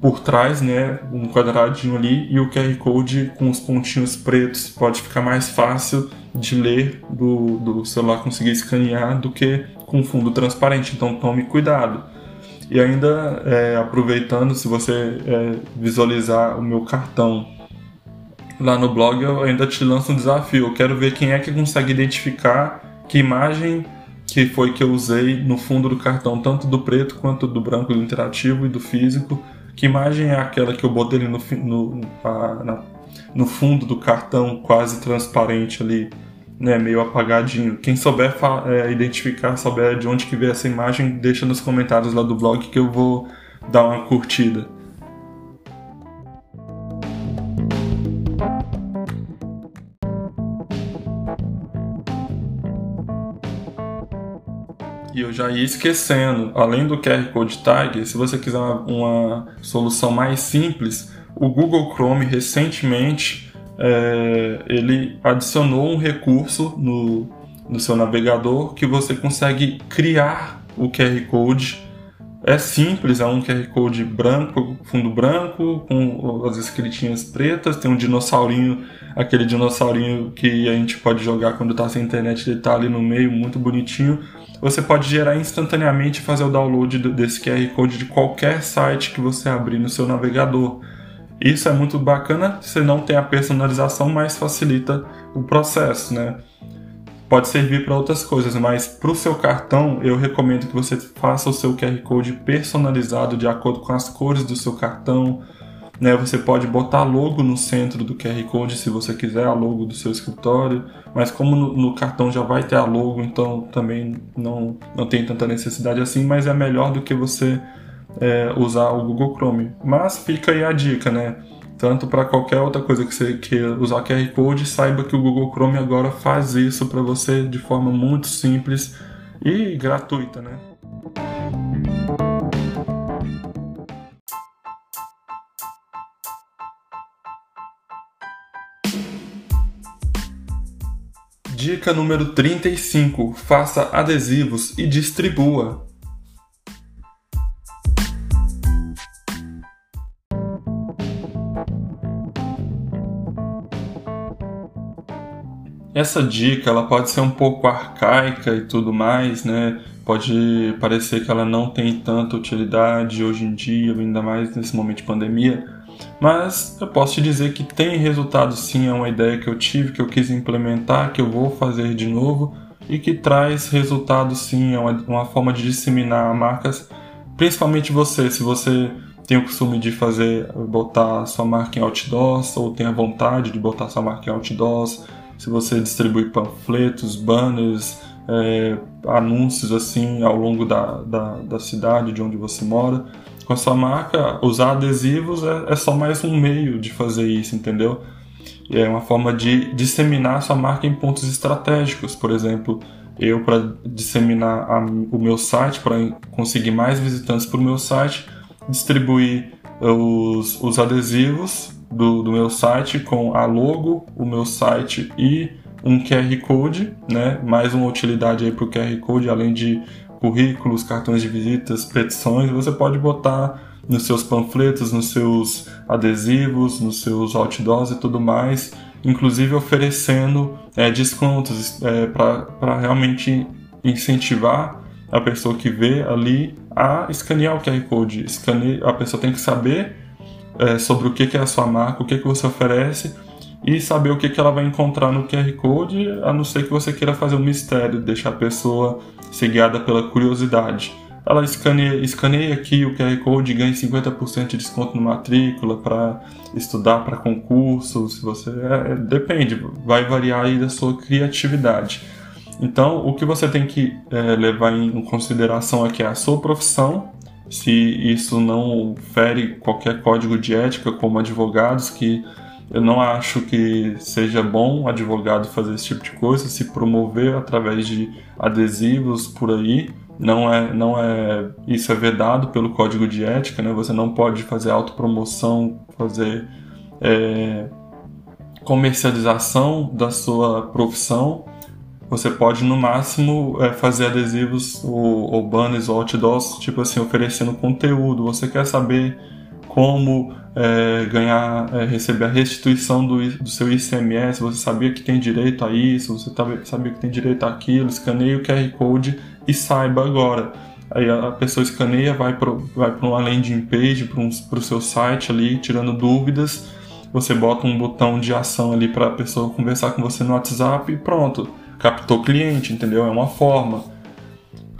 por trás, né, um quadradinho ali e o QR Code com os pontinhos pretos. Pode ficar mais fácil de ler do, do celular conseguir escanear do que com fundo transparente. Então tome cuidado. E ainda é, aproveitando, se você é, visualizar o meu cartão lá no blog, eu ainda te lanço um desafio. Eu quero ver quem é que consegue identificar que imagem que foi que eu usei no fundo do cartão, tanto do preto quanto do branco, do interativo e do físico que imagem é aquela que eu botei ali no, no, na, no fundo do cartão, quase transparente ali, né, meio apagadinho? Quem souber é, identificar, souber de onde que veio essa imagem, deixa nos comentários lá do blog que eu vou dar uma curtida. Eu já ia esquecendo, além do QR Code Tag, se você quiser uma, solução mais simples, o Google Chrome recentemente é, ele adicionou um recurso no, no seu navegador que você consegue criar o QR Code. É simples, é um QR Code branco, fundo branco, com as escritinhas pretas, tem um dinossaurinho, aquele dinossaurinho que a gente pode jogar quando está sem internet, ele está ali no meio, muito bonitinho você pode gerar instantaneamente e fazer o download desse QR Code de qualquer site que você abrir no seu navegador. Isso é muito bacana, você não tem a personalização, mas facilita o processo, né? Pode servir para outras coisas, mas para o seu cartão eu recomendo que você faça o seu QR Code personalizado de acordo com as cores do seu cartão, né? Você pode botar logo no centro do QR Code se você quiser, a logo do seu escritório, mas como no, no, cartão já vai ter a logo, então também não, não tem tanta necessidade assim, mas é melhor do que você é, usar o Google Chrome. Mas fica aí a dica, né? Tanto para qualquer outra coisa que você queira usar QR Code, saiba que o Google Chrome agora faz isso para você de forma muito simples e gratuita, né? Dica número 35: faça adesivos e distribua. Essa dica ela pode ser um pouco arcaica e tudo mais, né? Pode parecer que ela não tem tanta utilidade hoje em dia, ainda mais nesse momento de pandemia, mas eu posso te dizer que tem resultado sim, é uma ideia que eu tive, que eu quis implementar, que eu vou fazer de novo e que traz resultado sim, é uma, uma forma de disseminar marcas, principalmente você, se você tem o costume de fazer, botar sua marca em outdoors ou tem a vontade de botar sua marca em outdoors, se você distribui panfletos, banners, é, anúncios assim ao longo da, da, da cidade de onde você mora, com a sua marca, usar adesivos é, é só mais um meio de fazer isso, entendeu? E é uma forma de disseminar sua marca em pontos estratégicos. Por exemplo, eu, para disseminar a, o meu site, para conseguir mais visitantes para o meu site, distribuir os, os adesivos do, do meu site com a logo, o meu site e um QR Code, né? Mais uma utilidade aí para o QR Code, além de currículos, cartões de visitas, petições, você pode botar nos seus panfletos, nos seus adesivos, nos seus outdoors e tudo mais, inclusive oferecendo é, descontos é, para realmente incentivar a pessoa que vê ali a escanear o QR Code. Escane... A pessoa tem que saber é, sobre o que, que é a sua marca, o que, que você oferece e saber o que, que ela vai encontrar no QR Code, a não ser que você queira fazer um mistério, deixar a pessoa ser guiada pela curiosidade. Ela escaneia, escaneia aqui o QR Code e ganha 50% de desconto na matrícula para estudar para concurso, se você é, é, depende, vai variar aí da sua criatividade. Então, o que você tem que é, levar em consideração aqui é a sua profissão, se isso não fere qualquer código de ética, como advogados que eu não acho que seja bom advogado fazer esse tipo de coisa, se promover através de adesivos por aí. Não é, não é, isso é vedado pelo código de ética, né? Você não pode fazer autopromoção, fazer é, comercialização da sua profissão. Você pode no máximo é, fazer adesivos ou, ou banners ou outdoors, tipo assim, oferecendo conteúdo. Você quer saber como é, ganhar, é, receber a restituição do, do, seu ICMS, você sabia que tem direito a isso, você sabia que tem direito àquilo, escaneie o QR Code e saiba agora. Aí a pessoa escaneia, vai para vai uma landing page, para o seu site ali, tirando dúvidas. Você bota um botão de ação ali para a pessoa conversar com você no WhatsApp e pronto. Captou cliente, entendeu? É uma forma.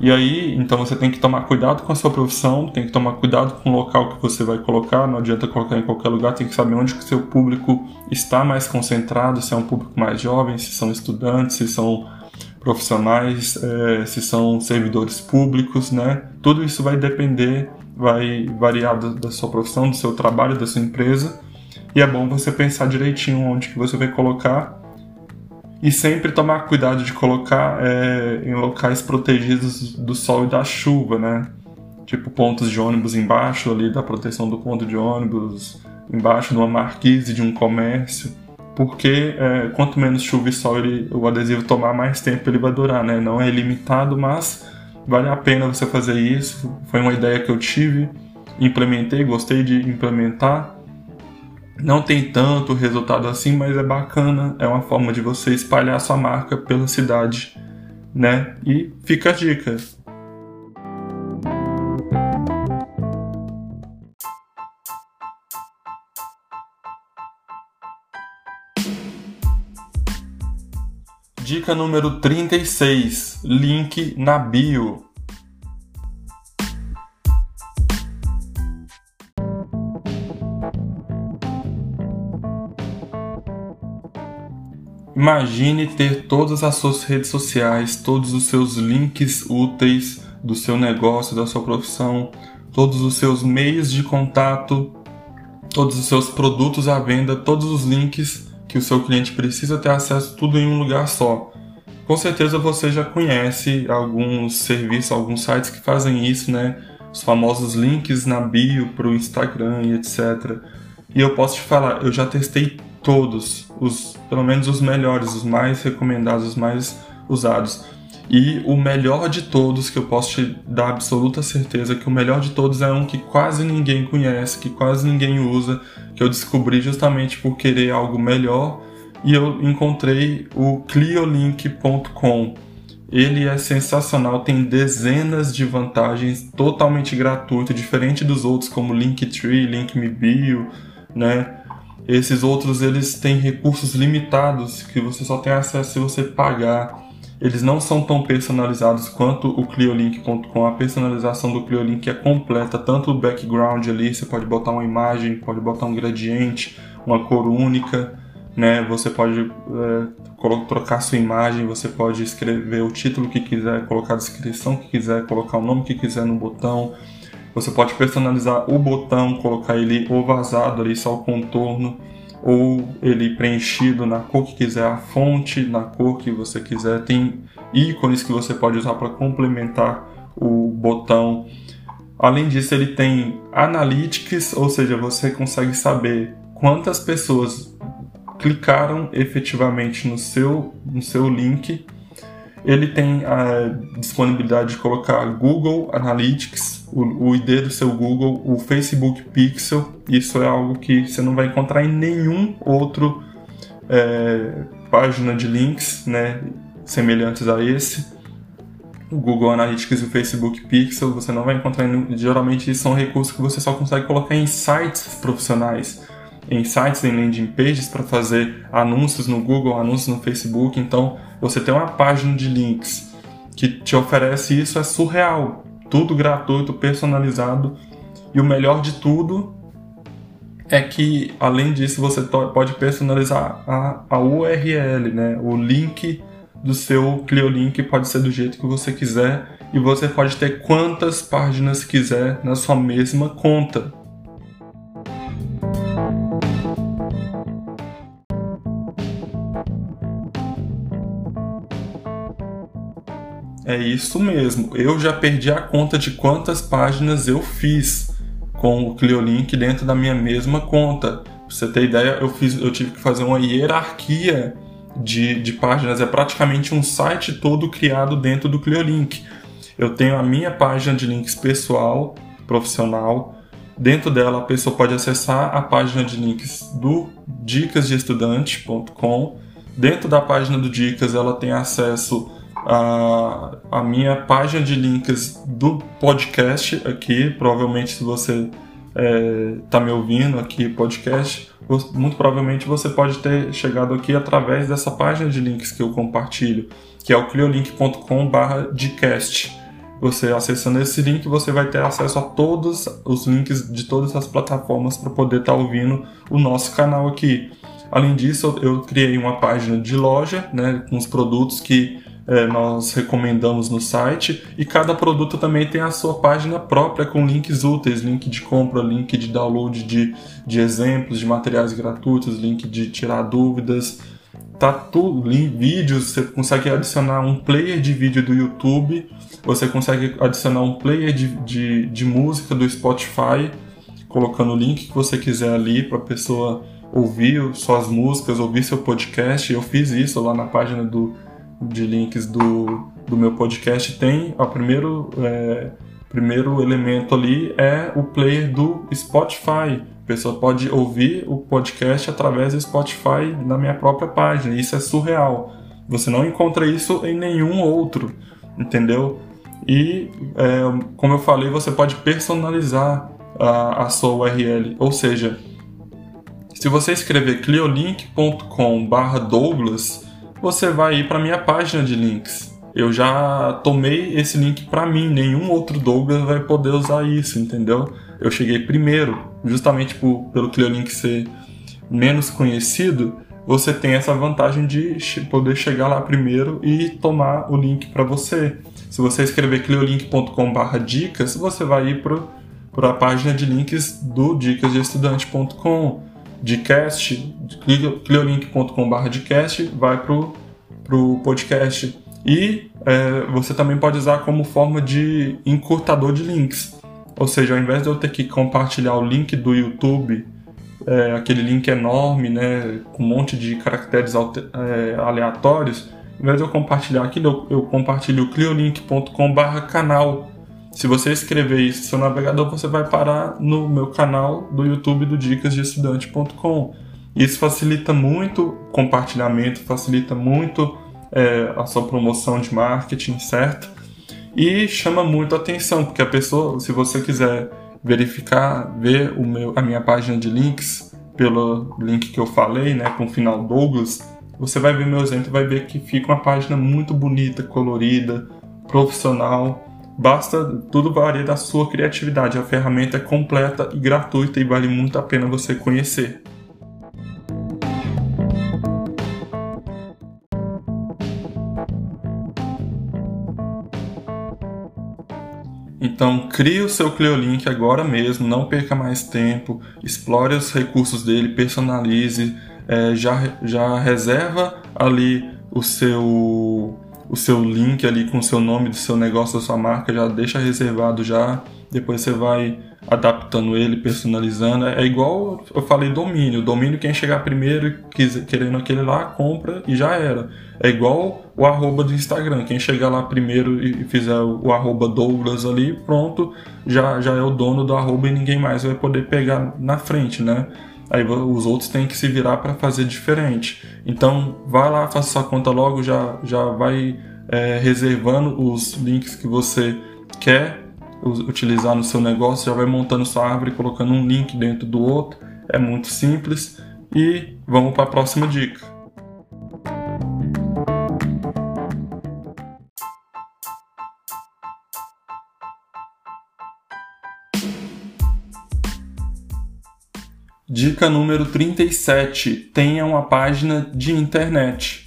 E aí, então você tem que tomar cuidado com a sua profissão, tem que tomar cuidado com o local que você vai colocar, não adianta colocar em qualquer lugar, tem que saber onde que seu público está mais concentrado, se é um público mais jovem, se são estudantes, se são profissionais, é, se são servidores públicos, né? Tudo isso vai depender, vai variar da, sua profissão, do seu trabalho, da sua empresa. E é bom você pensar direitinho onde que você vai colocar e sempre tomar cuidado de colocar é, em locais protegidos do sol e da chuva, né? Tipo pontos de ônibus embaixo ali da proteção do ponto de ônibus, embaixo de uma marquise de um comércio, porque é, quanto menos chuva e sol ele, o adesivo tomar, mais tempo ele vai durar, né? Não é ilimitado, mas vale a pena você fazer isso. Foi uma ideia que eu tive, implementei, gostei de implementar não tem tanto resultado assim, mas é bacana, é uma forma de você espalhar sua marca pela cidade, né? E fica a dica. Dica número 36: link na bio. Imagine ter todas as suas redes sociais, todos os seus links úteis do seu negócio, da sua profissão, todos os seus meios de contato, todos os seus produtos à venda, todos os links que o seu cliente precisa ter acesso, tudo em um lugar só. Com certeza você já conhece alguns serviços, alguns sites que fazem isso, né? Os famosos links na bio para o Instagram e etc. E eu posso te falar, eu já testei todos, os pelo menos os melhores, os mais recomendados, os mais usados. E o melhor de todos, que eu posso te dar absoluta certeza que o melhor de todos é um que quase ninguém conhece, que quase ninguém usa, que eu descobri justamente por querer algo melhor e eu encontrei o cliolink.com. Ele é sensacional, tem dezenas de vantagens, totalmente gratuito, diferente dos outros como Linktree, Linkmebio, né? Esses outros eles têm recursos limitados que você só tem acesso se você pagar. Eles não são tão personalizados quanto o Cliolink.com. A personalização do Cliolink é completa, tanto o background ali, você pode botar uma imagem, pode botar um gradiente, uma cor única, né? Você pode é, trocar sua imagem, você pode escrever o título que quiser, colocar a descrição que quiser, colocar o nome que quiser no botão você pode personalizar o botão, colocar ele ou vazado ali, só o contorno, ou ele preenchido na cor que quiser, a fonte na cor que você quiser. Tem ícones que você pode usar para complementar o botão. Além disso, ele tem analytics, ou seja, você consegue saber quantas pessoas clicaram efetivamente no seu, no seu link. Ele tem a disponibilidade de colocar Google Analytics, o, o ID do seu Google, o Facebook Pixel. Isso é algo que você não vai encontrar em nenhum outro é, página de links, né, semelhantes a esse. O Google Analytics e o Facebook Pixel você não vai encontrar. Geralmente são recursos que você só consegue colocar em sites profissionais, em sites, em landing pages para fazer anúncios no Google, anúncios no Facebook. Então você tem uma página de links que te oferece isso é surreal tudo gratuito, personalizado. E o melhor de tudo é que, além disso, você pode personalizar a, a URL, né? O link do seu ClioLink pode ser do jeito que você quiser e você pode ter quantas páginas quiser na sua mesma conta. É isso mesmo. Eu já perdi a conta de quantas páginas eu fiz com o Cliolink dentro da minha mesma conta. Pra você ter ideia, eu, fiz, eu tive que fazer uma hierarquia de, de páginas. É praticamente um site todo criado dentro do Cliolink. Eu tenho a minha página de links pessoal, profissional. Dentro dela, a pessoa pode acessar a página de links do dicasdeestudante.com. Dentro da página do Dicas, ela tem acesso à, à minha página de links do podcast aqui. Provavelmente, se você está é, me ouvindo aqui, podcast, muito provavelmente você pode ter chegado aqui através dessa página de links que eu compartilho, que é o cliolink.com/dcast. Você acessando esse link, você vai ter acesso a todos os links de todas as plataformas para poder estar tá ouvindo o nosso canal aqui. Além disso, eu criei uma página de loja, né, com os produtos que é, nós recomendamos no site e cada produto também tem a sua página própria com links úteis, link de compra, link de download de, de exemplos, de materiais gratuitos, link de tirar dúvidas, tá tudo, vídeos, você consegue adicionar um player de vídeo do YouTube, você consegue adicionar um player de, de, de música do Spotify, colocando o link que você quiser ali para a pessoa ouvir suas músicas, ouvir seu podcast. Eu fiz isso lá na página do, de links do, do meu podcast. Tem o primeiro, é, primeiro elemento ali é o player do Spotify. A pessoa pode ouvir o podcast através do Spotify na minha própria página. Isso é surreal. Você não encontra isso em nenhum outro, entendeu? E, é, como eu falei, você pode personalizar a, a sua URL. Ou seja, se você escrever cliolink.com/douglas, você vai ir para minha página de links. Eu já tomei esse link para mim, nenhum outro Douglas vai poder usar isso, entendeu? eu cheguei primeiro, justamente por, pelo ClearLink ser menos conhecido, você tem essa vantagem de poder chegar lá primeiro e tomar o link para você. Se você escrever cleolink.com/dicas, você vai ir para a página de links do dicasdeestudante.com. Dcast, cleolink.com/dcast vai para o podcast. E é, você também pode usar como forma de encurtador de links. Ou seja, ao invés de eu ter que compartilhar o link do YouTube, é, aquele link enorme, né, com um monte de caracteres é, aleatórios, ao invés de eu compartilhar aquilo, eu, eu compartilho o cliolink.com/canal. Se você escrever isso no seu navegador, você vai parar no meu canal do YouTube do dicasdeestudante.com. Isso facilita muito o compartilhamento, facilita muito é, a sua promoção de marketing, certo? e chama muito atenção, porque a pessoa, se você quiser verificar, ver o meu, a minha página de links pelo link que eu falei, né, com o final Douglas, você vai ver meu exemplo e vai ver que fica uma página muito bonita, colorida, profissional. Basta, tudo varia da sua criatividade. A ferramenta é completa e gratuita e vale muito a pena você conhecer. Então, crie o seu Cliolink agora mesmo, não perca mais tempo, explore os recursos dele, personalize, é, já, já reserva ali o seu, o seu link ali com o seu nome do seu negócio, da sua marca, já deixa reservado já, depois você vai adaptando ele, personalizando. É igual eu falei domínio. Domínio, quem chegar primeiro querendo aquele lá, compra e já era. É igual o arroba do Instagram. Quem chegar lá primeiro e fizer o arroba Douglas ali, pronto, já, já é o dono do arroba e ninguém mais vai poder pegar na frente, né? Aí os outros têm que se virar para fazer diferente. Então, vai lá, faça sua conta logo, já, já vai é, reservando os links que você quer utilizar no seu negócio, já vai montando sua árvore, colocando um link dentro do outro. É muito simples. E vamos para a próxima dica. Dica número 37: tenha uma página de internet.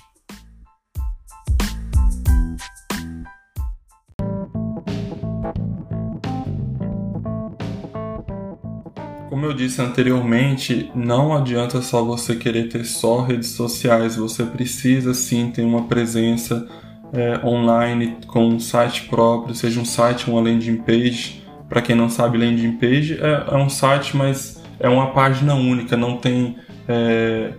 Como eu disse anteriormente, não adianta só você querer ter só redes sociais, você precisa sim ter uma presença é, online com um site próprio, seja um site ou uma landing page. Para quem não sabe, landing page é, é um site, mas é uma página única, não tem é,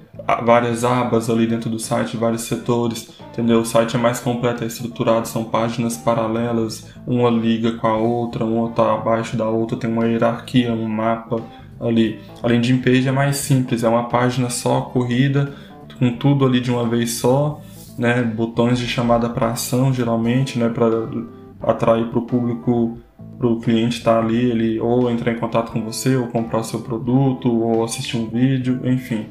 várias abas ali dentro do site, vários setores, entendeu? O site é mais completo, é estruturado, são páginas paralelas, uma liga com a outra, uma está abaixo da outra, tem uma hierarquia, um mapa ali. A landing page é mais simples, é uma página só corrida, com tudo ali de uma vez só, né? Botões de chamada para ação, geralmente, né? Para atrair para o público, para o cliente estar tá ali, ele ou entrar em contato com você, ou comprar o seu produto, ou assistir um vídeo, enfim,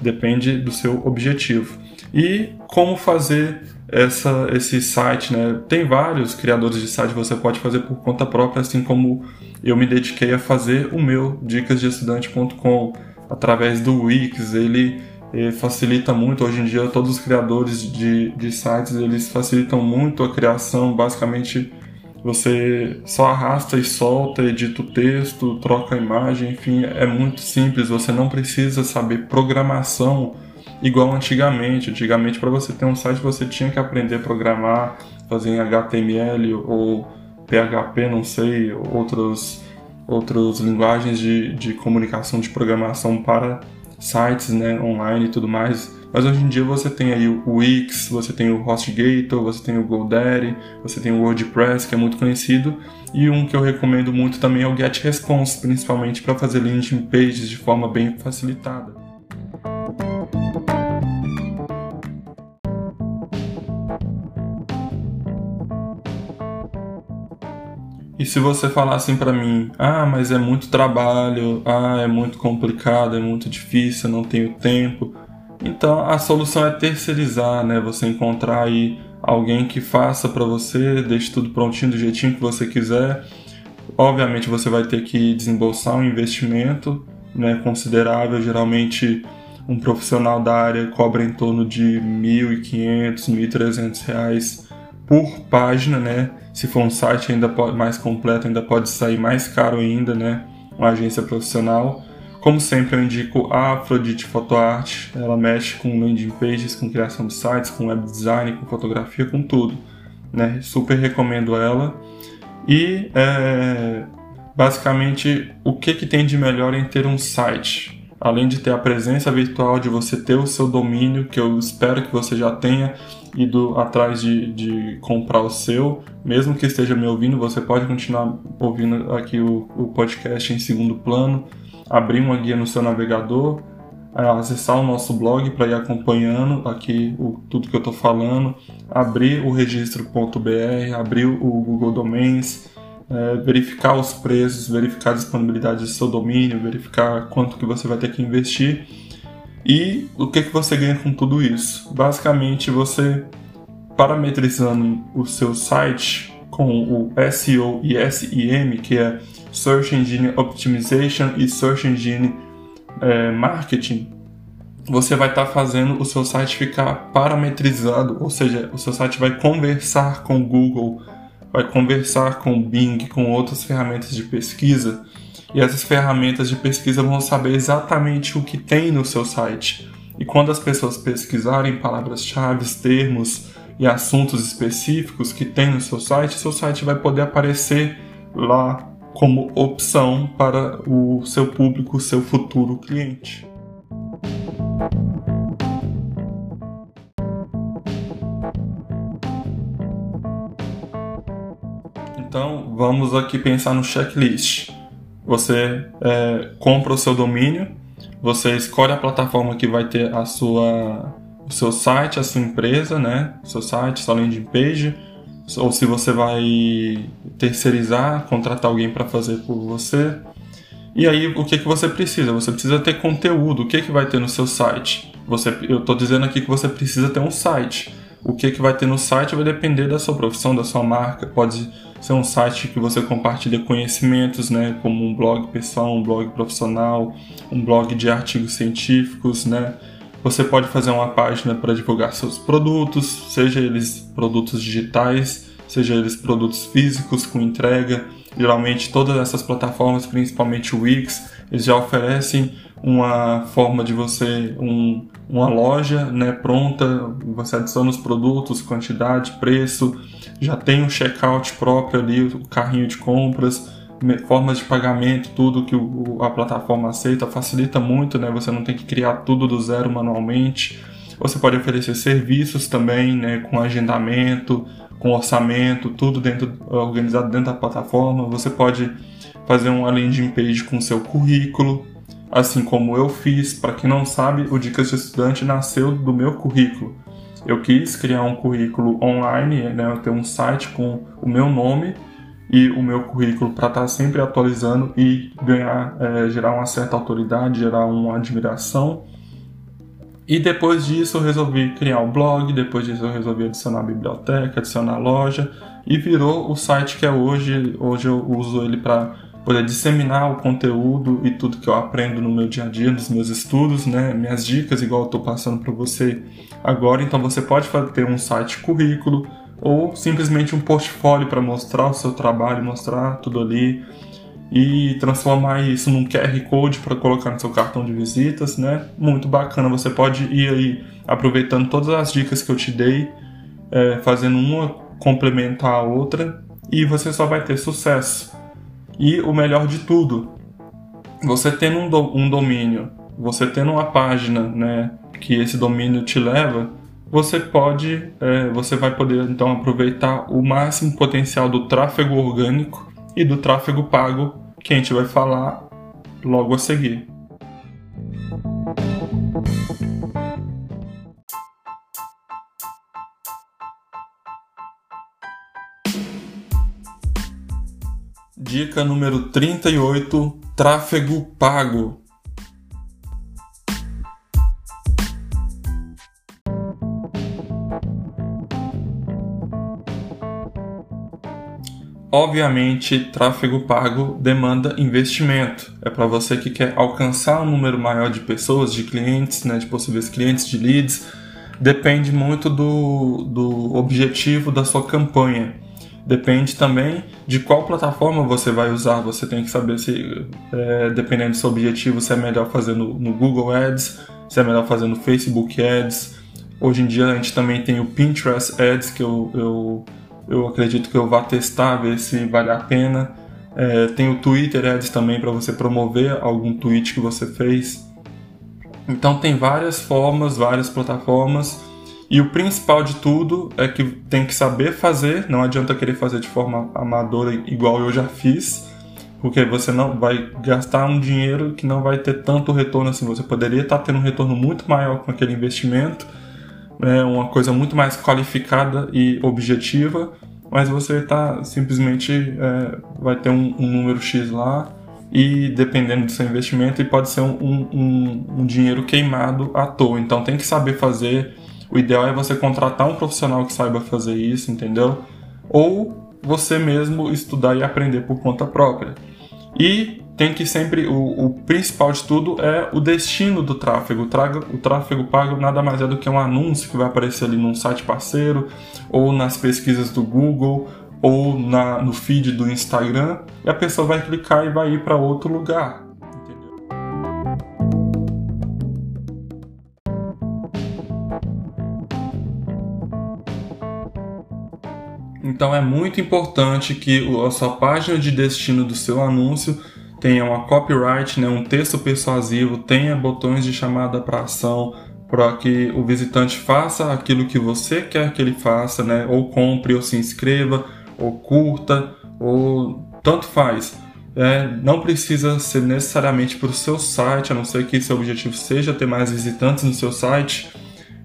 depende do seu objetivo. E como fazer essa, esse site, né? Tem vários criadores de site que você pode fazer por conta própria, assim como eu me dediquei a fazer o meu dicasdeestudante.com através do Wix. Ele facilita muito. Hoje em dia, todos os criadores de, de sites eles facilitam muito a criação. Basicamente, você só arrasta e solta, edita o texto, troca a imagem, enfim, é muito simples. Você não precisa saber programação igual antigamente. Antigamente, para você ter um site, você tinha que aprender a programar, fazer em HTML ou PHP, não sei, outros outras linguagens de, de comunicação de programação para sites né, online e tudo mais. Mas hoje em dia você tem aí o Wix, você tem o HostGator, você tem o GoDaddy, você tem o WordPress, que é muito conhecido, e um que eu recomendo muito também é o GetResponse, principalmente para fazer landing pages de forma bem facilitada. E se você falar assim para mim, ah, mas é muito trabalho, ah, é muito complicado, é muito difícil, eu não tenho tempo. Então a solução é terceirizar, né? Você encontrar aí alguém que faça para você, deixe tudo prontinho do jeitinho que você quiser. Obviamente você vai ter que desembolsar um investimento, né, considerável, geralmente um profissional da área cobra em torno de R$ 1.500, R$ 1.300 por página, né? Se for um site ainda mais completo, ainda pode sair mais caro ainda, né? Uma agência profissional. Como sempre, eu indico a Afrodite PhotoArt. Ela mexe com landing pages, com criação de sites, com web design, com fotografia, com tudo. Né? Super recomendo ela. E é, basicamente, o que, que tem de melhor em ter um site? Além de ter a presença virtual, de você ter o seu domínio, que eu espero que você já tenha, ido atrás de, de comprar o seu, mesmo que esteja me ouvindo, você pode continuar ouvindo aqui o, o podcast em segundo plano, abrir uma guia no seu navegador, acessar o nosso blog para ir acompanhando aqui o, tudo que eu estou falando, abrir o registro.br, abrir o Google Domains, é, verificar os preços, verificar a disponibilidade do seu domínio, verificar quanto que você vai ter que investir e o que, que você ganha com tudo isso? Basicamente, você parametrizando o seu site com o SEO e SEM, que é Search Engine Optimization e Search Engine é, Marketing, você vai estar tá fazendo o seu site ficar parametrizado, ou seja, o seu site vai conversar com o Google, vai conversar com o Bing, com outras ferramentas de pesquisa e essas ferramentas de pesquisa vão saber exatamente o que tem no seu site. E quando as pessoas pesquisarem palavras-chave, termos e assuntos específicos que tem no seu site, seu site vai poder aparecer lá como opção para o seu público, o seu futuro cliente. Então, vamos aqui pensar no checklist. Você é, compra o seu domínio, você escolhe a plataforma que vai ter a sua, o seu site, a sua empresa, né? Seu site, sua landing page, ou se você vai terceirizar, contratar alguém para fazer por você. E aí, o que, que você precisa? Você precisa ter conteúdo. O que, que vai ter no seu site? Você, eu estou dizendo aqui que você precisa ter um site. O que, que vai ter no site vai depender da sua profissão, da sua marca. Pode ser um site que você compartilha conhecimentos, né, como um blog pessoal, um blog profissional, um blog de artigos científicos, né? Você pode fazer uma página para divulgar seus produtos, seja eles produtos digitais, seja eles produtos físicos com entrega. Geralmente todas essas plataformas, principalmente o Wix, eles já oferecem uma forma de você um, uma loja né, pronta, você adiciona os produtos, quantidade, preço, já tem um checkout próprio ali, o carrinho de compras, formas de pagamento, tudo que o, a plataforma aceita, facilita muito, né? Você não tem que criar tudo do zero manualmente. Você pode oferecer serviços também, né, com agendamento, com orçamento, tudo dentro organizado dentro da plataforma. Você pode fazer uma landing page com seu currículo, assim como eu fiz. Para quem não sabe, o Dicas de Estudante nasceu do meu currículo. Eu quis criar um currículo online, né, eu tenho um site com o meu nome e o meu currículo para estar tá sempre atualizando e ganhar, é, gerar uma certa autoridade, gerar uma admiração. E depois disso eu resolvi criar um blog, depois disso eu resolvi adicionar a biblioteca, adicionar a loja e virou o site que é hoje. Hoje eu uso ele para poder disseminar o conteúdo e tudo que eu aprendo no meu dia a dia, nos meus estudos, né, minhas dicas, igual eu estou passando para você agora. Então você pode ter um site currículo, ou simplesmente um portfólio para mostrar o seu trabalho, mostrar tudo ali e transformar isso num QR Code para colocar no seu cartão de visitas, né? Muito bacana. Você pode ir aí aproveitando todas as dicas que eu te dei, é, fazendo uma complementar a outra e você só vai ter sucesso. E o melhor de tudo, você tendo um, do, um domínio, você tendo uma página, né, que esse domínio te leva, você pode, é, você vai poder então aproveitar o máximo potencial do tráfego orgânico e do tráfego pago que a gente vai falar logo a seguir. Dica número 38: tráfego pago. Obviamente, tráfego pago demanda investimento. É para você que quer alcançar um número maior de pessoas, de clientes, né, de possíveis clientes, de leads. Depende muito do, do objetivo da sua campanha. Depende também de qual plataforma você vai usar. Você tem que saber se, é, dependendo do seu objetivo, se é melhor fazer no, no Google Ads, se é melhor fazer no Facebook Ads. Hoje em dia a gente também tem o Pinterest Ads, que eu, eu eu acredito que eu vá testar, ver se vale a pena. É, tem o Twitter Ads também para você promover algum tweet que você fez. Então tem várias formas, várias plataformas. E o principal de tudo é que tem que saber fazer, não adianta querer fazer de forma amadora igual eu já fiz, porque você não vai gastar um dinheiro que não vai ter tanto retorno assim. Você poderia estar tendo um retorno muito maior com aquele investimento, é uma coisa muito mais qualificada e objetiva, mas você tá simplesmente é, vai ter um, um, número X lá e dependendo do seu investimento e pode ser um, um, um, dinheiro queimado à toa. Então tem que saber fazer. O ideal é você contratar um profissional que saiba fazer isso, entendeu? Ou você mesmo estudar e aprender por conta própria. E tem que sempre. O, o, principal de tudo é o destino do tráfego. O, trago, o tráfego pago nada mais é do que um anúncio que vai aparecer ali num site parceiro, ou nas pesquisas do Google, ou na, no feed do Instagram, e a pessoa vai clicar e vai ir para outro lugar. Então é muito importante que a sua página de destino do seu anúncio tenha uma copyright, né, um texto persuasivo, tenha botões de chamada para ação, para que o visitante faça aquilo que você quer que ele faça, né, ou compre, ou se inscreva, ou curta, ou tanto faz. É, não precisa ser necessariamente para o seu site, a não ser que seu objetivo seja ter mais visitantes no seu site,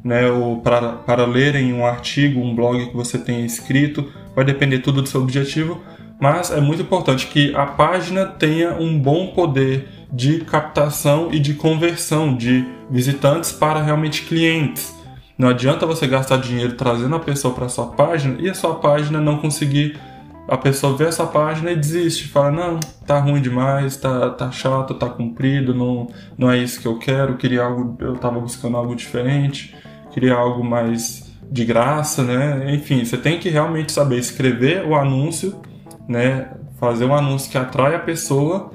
né, ou para, para lerem um artigo, um blog que você tenha escrito, vai depender tudo do seu objetivo, mas é muito importante que a página tenha um bom poder de captação e de conversão de visitantes para realmente clientes. Não adianta você gastar dinheiro trazendo a pessoa para sua página e a sua página não conseguir a pessoa ver essa página e desiste, fala não, tá ruim demais, tá, tá chato, tá comprido, não, não é isso que eu quero, queria algo, eu tava buscando algo diferente, queria algo mais de graça, né? Enfim, você tem que realmente saber escrever o anúncio né, fazer um anúncio que atrai a pessoa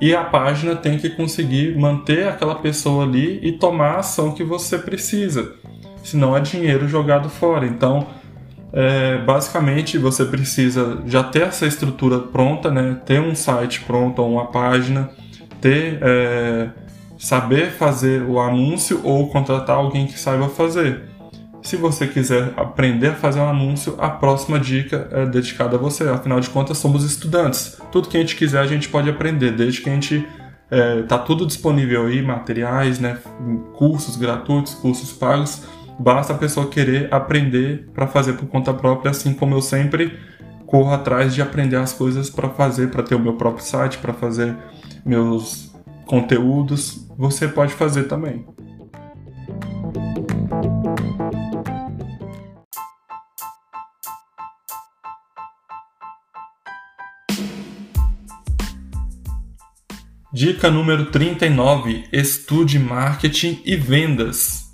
e a página tem que conseguir manter aquela pessoa ali e tomar a ação que você precisa. Senão é dinheiro jogado fora. Então, é, basicamente você precisa já ter essa estrutura pronta, né? Ter um site pronto, uma página, ter é, saber fazer o anúncio ou contratar alguém que saiba fazer. Se você quiser aprender a fazer um anúncio, a próxima dica é dedicada a você. Afinal de contas, somos estudantes. Tudo que a gente quiser a gente pode aprender, desde que a gente é, tá tudo disponível aí, materiais, né, cursos gratuitos, cursos pagos. Basta a pessoa querer aprender para fazer por conta própria, assim como eu sempre corro atrás de aprender as coisas para fazer, para ter o meu próprio site, para fazer meus conteúdos. Você pode fazer também. Dica número 39: estude marketing e vendas.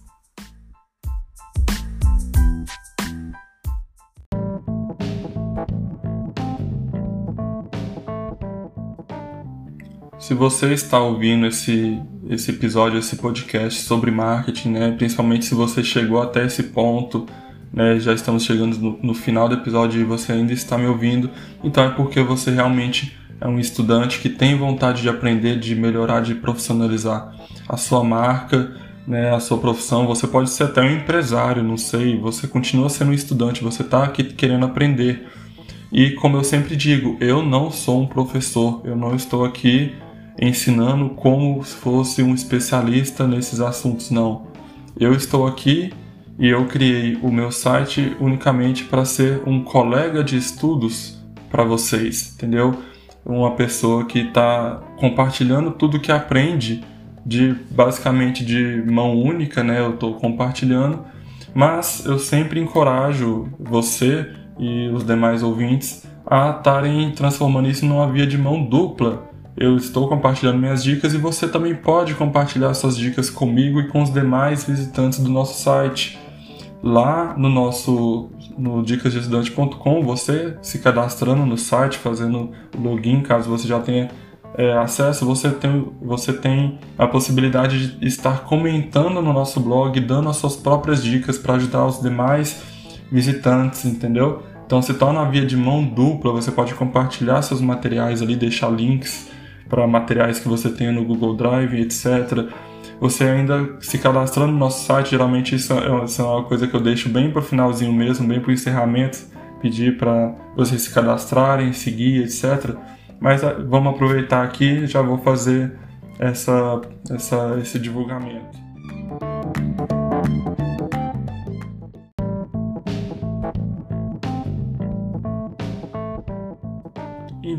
Se você está ouvindo esse, esse episódio, esse podcast sobre marketing, né, principalmente se você chegou até esse ponto, né, já estamos chegando no, no final do episódio e você ainda está me ouvindo, então é porque você realmente é um estudante que tem vontade de aprender, de melhorar, de profissionalizar a sua marca, né, a sua profissão. Você pode ser até um empresário, não sei. Você continua sendo um estudante, você está aqui querendo aprender. E como eu sempre digo, eu não sou um professor, eu não estou aqui ensinando como se fosse um especialista nesses assuntos, não. Eu estou aqui e eu criei o meu site unicamente para ser um colega de estudos para vocês, entendeu? Uma pessoa que está compartilhando tudo que aprende de basicamente de mão única, né? Eu estou compartilhando, mas eu sempre encorajo você e os demais ouvintes a estarem transformando isso numa via de mão dupla. Eu estou compartilhando minhas dicas e você também pode compartilhar suas dicas comigo e com os demais visitantes do nosso site. Lá no nosso no dicasdeestudante.com, você se cadastrando no site, fazendo login, caso você já tenha é, acesso, você tem, você tem a possibilidade de estar comentando no nosso blog, dando as suas próprias dicas para ajudar os demais visitantes, entendeu? Então se torna uma via de mão dupla, você pode compartilhar seus materiais ali, deixar links para materiais que você tenha no Google Drive, etc você ainda se cadastrando no nosso site, geralmente isso é, é uma coisa que eu deixo bem para o finalzinho mesmo, bem para o encerramento, pedir para vocês se cadastrarem, seguir, etc. Mas ah, vamos aproveitar aqui, já vou fazer essa, essa, esse divulgamento.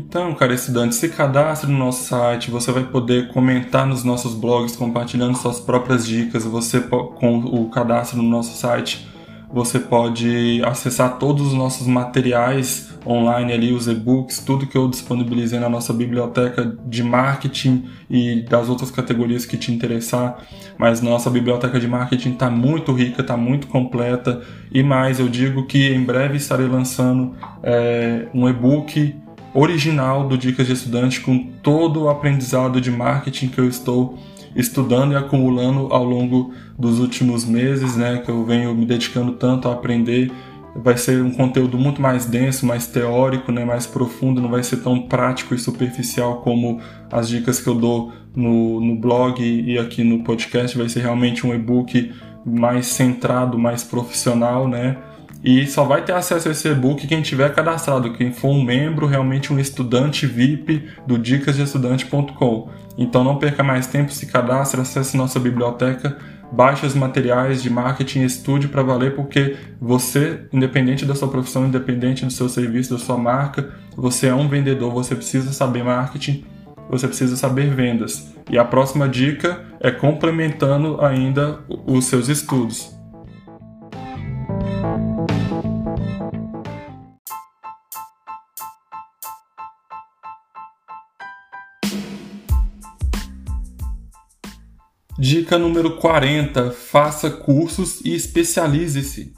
Então, cara estudante, se cadastre no nosso site, você vai poder comentar nos nossos blogs, compartilhando suas próprias dicas. Você com o cadastro no nosso site, você pode acessar todos os nossos materiais online ali, os e-books, tudo que eu disponibilizei na nossa biblioteca de marketing e das outras categorias que te interessar. Mas nossa biblioteca de marketing está muito rica, está muito completa. E mais, eu digo que em breve estarei lançando é, um e-book original do Dicas de Estudante com todo o aprendizado de marketing que eu estou estudando e acumulando ao longo dos últimos meses, né, que eu venho me dedicando tanto a aprender. Vai ser um conteúdo muito mais denso, mais teórico, né, mais profundo, não vai ser tão prático e superficial como as dicas que eu dou no, no blog e aqui no podcast. Vai ser realmente um e-book mais centrado, mais profissional, né? E só vai ter acesso a esse e-book quem tiver cadastrado, quem for um membro, realmente um estudante VIP do dicasdeestudante.com. Então não perca mais tempo, se cadastre, acesse nossa biblioteca, baixe os materiais de marketing, estude para valer, porque você, independente da sua profissão, independente do seu serviço, da sua marca, você é um vendedor, você precisa saber marketing, você precisa saber vendas. E a próxima dica é complementando ainda os seus estudos. Dica número 40: faça cursos e especialize-se.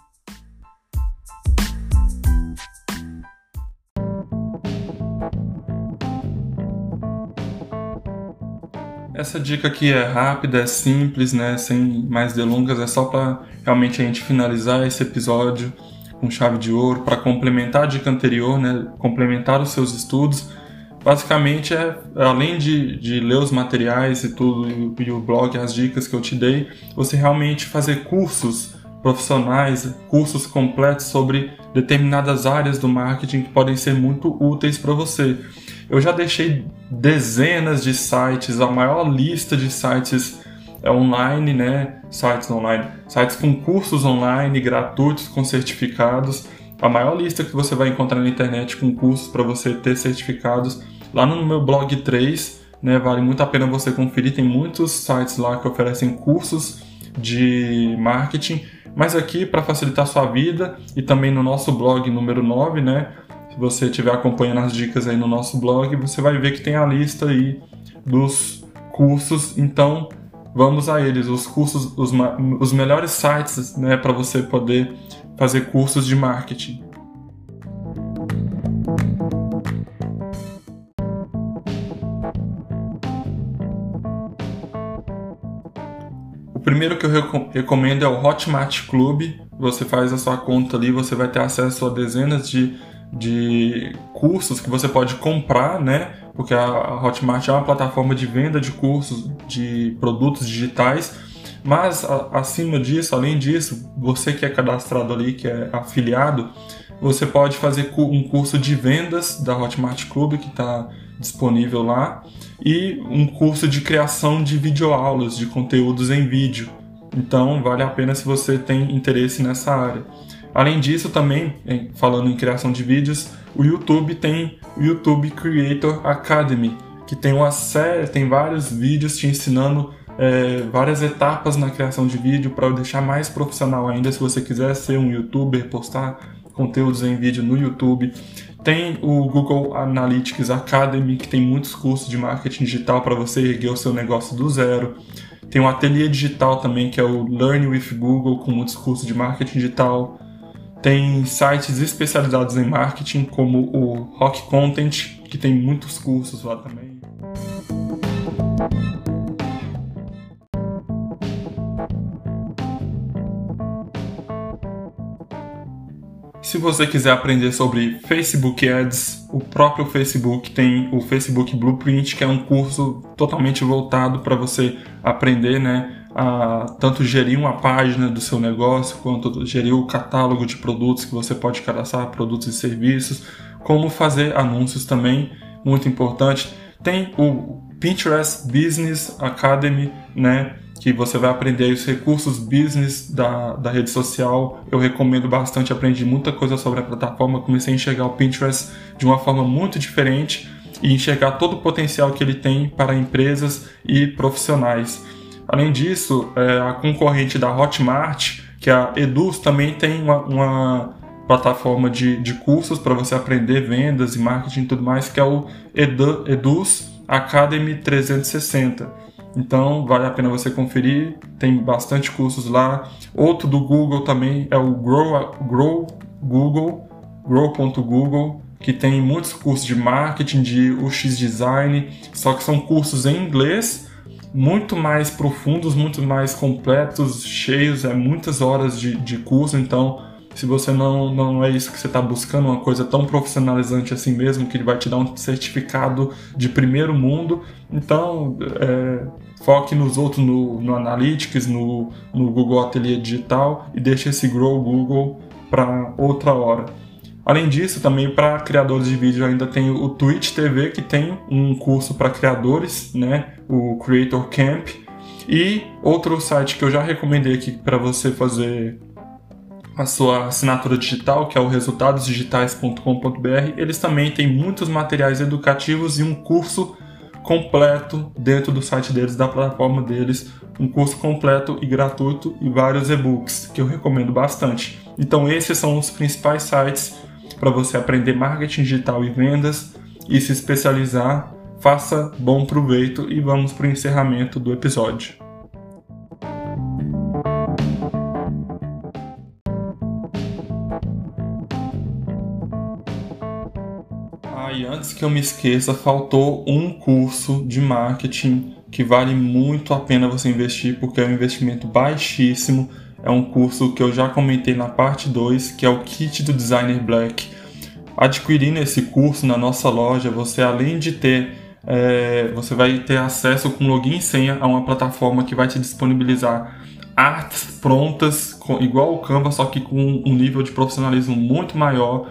Essa dica aqui é rápida, é simples, né? Sem mais delongas, é só para realmente a gente finalizar esse episódio com chave de ouro para complementar a dica anterior, né? Complementar os seus estudos. Basicamente é, além de, de ler os materiais e tudo, e, e o blog, as dicas que eu te dei, você realmente fazer cursos profissionais, cursos completos sobre determinadas áreas do marketing que podem ser muito úteis para você. Eu já deixei dezenas de sites, a maior lista de sites é online, né? Sites online, sites com cursos online gratuitos com certificados. A maior lista que você vai encontrar na internet com cursos para você ter certificados lá no meu blog 3, né? Vale muito a pena você conferir. Tem muitos sites lá que oferecem cursos de marketing, mas aqui para facilitar a sua vida e também no nosso blog número 9, né? Se você estiver acompanhando as dicas aí no nosso blog, você vai ver que tem a lista aí dos cursos. Então, vamos a eles, os cursos, os, os melhores sites né, para você poder fazer cursos de marketing. O primeiro que eu recomendo é o Hotmart Club. Você faz a sua conta ali, você vai ter acesso a dezenas de, de cursos que você pode comprar, né? porque a Hotmart é uma plataforma de venda de cursos de produtos digitais. Mas acima disso, além disso, você que é cadastrado ali, que é afiliado, você pode fazer um curso de vendas da Hotmart Club que está disponível lá e um curso de criação de videoaulas, de conteúdos em vídeo. Então vale a pena se você tem interesse nessa área. Além disso, também, falando em criação de vídeos, o YouTube tem o YouTube Creator Academy, que tem uma série, tem vários vídeos te ensinando é, várias etapas na criação de vídeo para deixar mais profissional ainda. Se você quiser ser um YouTuber, postar conteúdos em vídeo no YouTube. Tem o Google Analytics Academy, que tem muitos cursos de marketing digital para você erguer o seu negócio do zero. Tem o Ateliê Digital também, que é o Learn with Google, com muitos cursos de marketing digital. Tem sites especializados em marketing, como o Rock Content, que tem muitos cursos lá também. Se você quiser aprender sobre Facebook Ads, o próprio Facebook tem o Facebook Blueprint, que é um curso totalmente voltado para você aprender, né, a tanto gerir uma página do seu negócio, quanto gerir o catálogo de produtos que você pode cadastrar, produtos e serviços, como fazer anúncios também, muito importante. Tem o Pinterest Business Academy, né? Que você vai aprender os recursos business da, da rede social. Eu recomendo bastante, aprendi muita coisa sobre a plataforma. Comecei a enxergar o Pinterest de uma forma muito diferente e enxergar todo o potencial que ele tem para empresas e profissionais. Além disso, é, a concorrente da Hotmart, que é a Eduz, também tem uma, uma plataforma de, de cursos para você aprender vendas e marketing e tudo mais, que é o Edu, Eduz Academy 360. Então vale a pena você conferir, tem bastante cursos lá. Outro do Google também é o Grow, Grow Google, grow.google, que tem muitos cursos de marketing, de UX design, só que são cursos em inglês muito mais profundos, muito mais completos, cheios, é muitas horas de, de curso, então se você não, não é isso que você está buscando, uma coisa tão profissionalizante assim mesmo, que ele vai te dar um certificado de primeiro mundo, então é, foque nos outros, no, no Analytics, no, no Google Ateliê Digital e deixe esse Grow Google para outra hora. Além disso, também para criadores de vídeo ainda tem o Twitch TV, que tem um curso para criadores, né? O Creator Camp. E outro site que eu já recomendei aqui para você fazer a sua assinatura digital, que é o resultadosdigitais.com.br. Eles também têm muitos materiais educativos e um curso completo dentro do site deles, da plataforma deles, um curso completo e gratuito e vários e-books que eu recomendo bastante. Então esses são os principais sites para você aprender marketing digital e vendas e se especializar. Faça bom proveito e vamos para o encerramento do episódio. Antes que eu me esqueça, faltou um curso de marketing que vale muito a pena você investir porque é um investimento baixíssimo é um curso que eu já comentei na parte 2, que é o Kit do Designer Black. Adquirindo esse curso na nossa loja, você além de ter é, você vai ter acesso com login e senha a uma plataforma que vai te disponibilizar artes prontas, igual o Canva, só que com um nível de profissionalismo muito maior.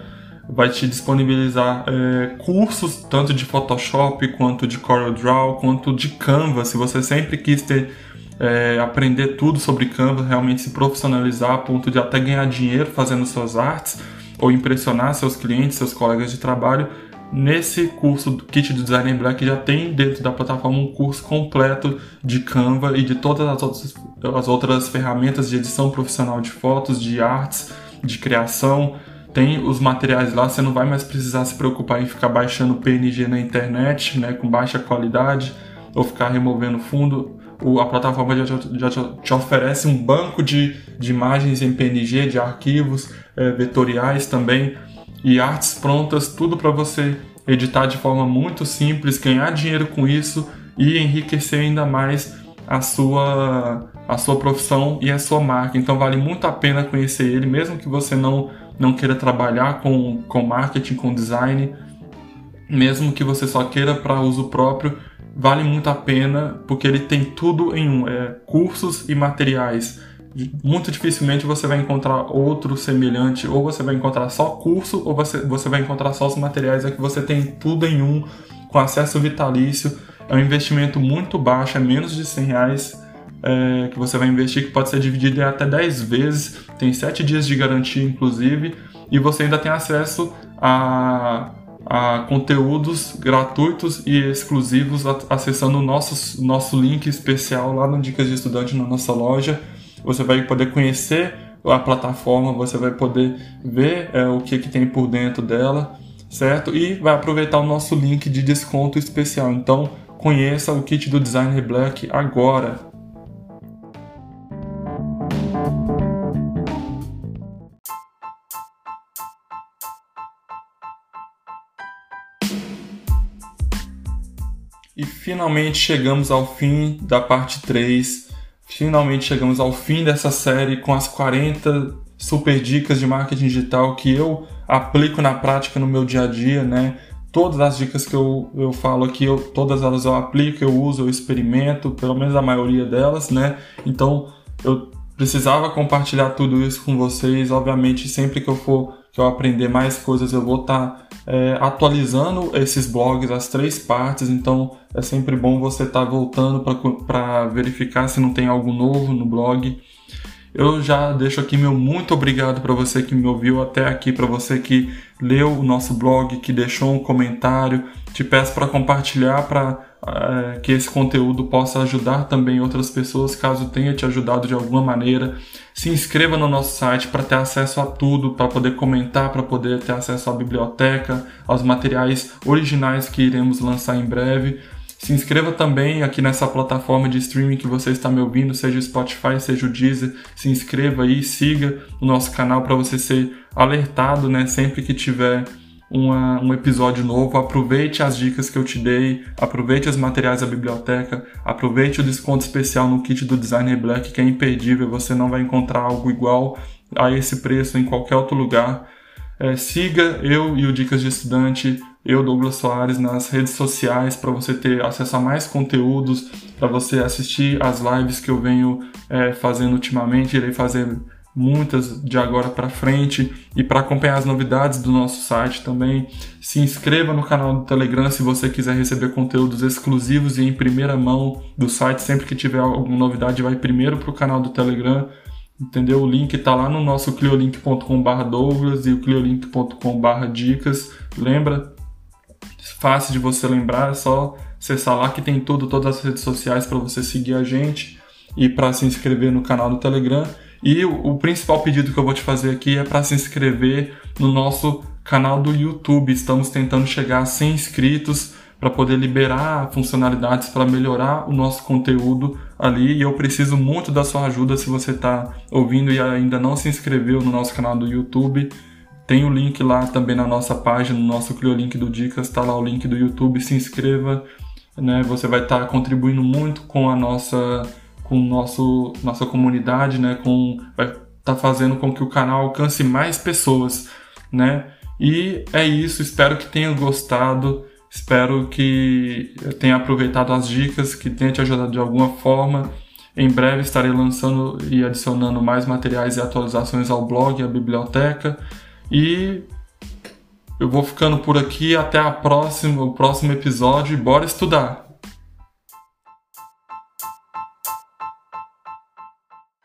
Vai te disponibilizar é, cursos tanto de Photoshop quanto de CorelDRAW, quanto de Canva. Se você sempre quis ter é, aprender tudo sobre Canva, realmente se profissionalizar a ponto de até ganhar dinheiro fazendo suas artes ou impressionar seus clientes, seus colegas de trabalho, Nesse curso do Kit de Design Black já tem dentro da plataforma um curso completo de Canva e de todas as outras, as outras ferramentas de edição profissional de fotos, de artes, de criação. Tem os materiais lá, você não vai mais precisar se preocupar em ficar baixando PNG na internet, né, com baixa qualidade, ou ficar removendo fundo. O, a plataforma já, já, já, te oferece um banco de, de imagens em PNG, de arquivos é, vetoriais também e artes prontas, tudo para você editar de forma muito simples, ganhar dinheiro com isso e enriquecer ainda mais a sua a sua profissão e a sua marca. Então vale muito a pena conhecer ele, mesmo que você não não queira trabalhar com, com marketing, com design, mesmo que você só queira para uso próprio, vale muito a pena porque ele tem tudo em um, é, cursos e materiais muito dificilmente você vai encontrar outro semelhante, ou você vai encontrar só curso, ou você, você vai encontrar só os materiais, é que você tem tudo em um, com acesso vitalício. É um investimento muito baixo, é menos de 100 reais é, que você vai investir, que pode ser dividido em até 10 vezes, tem 7 dias de garantia, inclusive, e você ainda tem acesso a, a conteúdos gratuitos e exclusivos acessando o nosso, nosso link especial lá no Dicas de Estudante na nossa loja você vai poder conhecer a plataforma, você vai poder ver é, o que, que tem por dentro dela, certo? E vai aproveitar o nosso link de desconto especial. Então, conheça o kit do Designer Black agora. Finalmente chegamos ao fim da parte 3 Finalmente chegamos ao fim dessa série com as 40 super dicas de marketing digital que eu aplico na prática no meu dia a dia, né? Todas as dicas que eu, eu falo aqui, eu, todas elas eu aplico, eu uso, eu experimento, pelo menos a maioria delas, né? Então eu precisava compartilhar tudo isso com vocês. Obviamente, sempre que eu for que eu aprender mais coisas, eu vou estar tá, é, atualizando esses blogs, as três partes. Então, é sempre bom você estar tá voltando para verificar se não tem algo novo no blog. Eu já deixo aqui meu muito obrigado para você que me ouviu até aqui, para você que leu o nosso blog, que deixou um comentário. Te peço para compartilhar para é, que esse conteúdo possa ajudar também outras pessoas, caso tenha te ajudado de alguma maneira. Se inscreva no nosso site para ter acesso a tudo, para poder comentar, para poder ter acesso à biblioteca, aos materiais originais que iremos lançar em breve. Se inscreva também aqui nessa plataforma de streaming que você está me ouvindo, seja o Spotify, seja o Deezer. Se inscreva aí, siga o nosso canal para você ser alertado, né, sempre que tiver uma, um episódio novo, aproveite as dicas que eu te dei, aproveite os materiais da biblioteca, aproveite o desconto especial no kit do Designer Black que é imperdível, você não vai encontrar algo igual a esse preço em qualquer outro lugar. É, siga eu e o Dicas de Estudante, eu, Douglas Soares, nas redes sociais para você ter acesso a mais conteúdos, para você assistir as lives que eu venho é, fazendo ultimamente. Irei fazer muitas de agora para frente e para acompanhar as novidades do nosso site também. Se inscreva no canal do Telegram se você quiser receber conteúdos exclusivos e em primeira mão do site. Sempre que tiver alguma novidade, vai primeiro para o canal do Telegram. Entendeu? O link está lá no nosso cliolink.com.br Douglas e o cliolink.com.br Dicas. Lembra? Fácil de você lembrar, é só acessar lá que tem tudo, todas as redes sociais para você seguir a gente e para se inscrever no canal do Telegram. E o, o principal pedido que eu vou te fazer aqui é para se inscrever no nosso canal do YouTube. Estamos tentando chegar a 100 inscritos para poder liberar funcionalidades para melhorar o nosso conteúdo ali. E eu preciso muito da sua ajuda se você está ouvindo e ainda não se inscreveu no nosso canal do YouTube. Tem o link lá também na nossa página, no nosso Cliolink do Dicas, está lá o link do YouTube. Se inscreva, né? Você vai estar tá contribuindo muito com a nossa com nosso, nossa comunidade, né? Com, vai estar tá fazendo com que o canal alcance mais pessoas, né? E é isso, espero que tenham gostado, espero que tenha aproveitado as dicas, que tenha te ajudado de alguma forma. Em breve estarei lançando e adicionando mais materiais e atualizações ao blog à biblioteca. E eu vou ficando por aqui. Até a próxima, o próximo episódio. Bora estudar!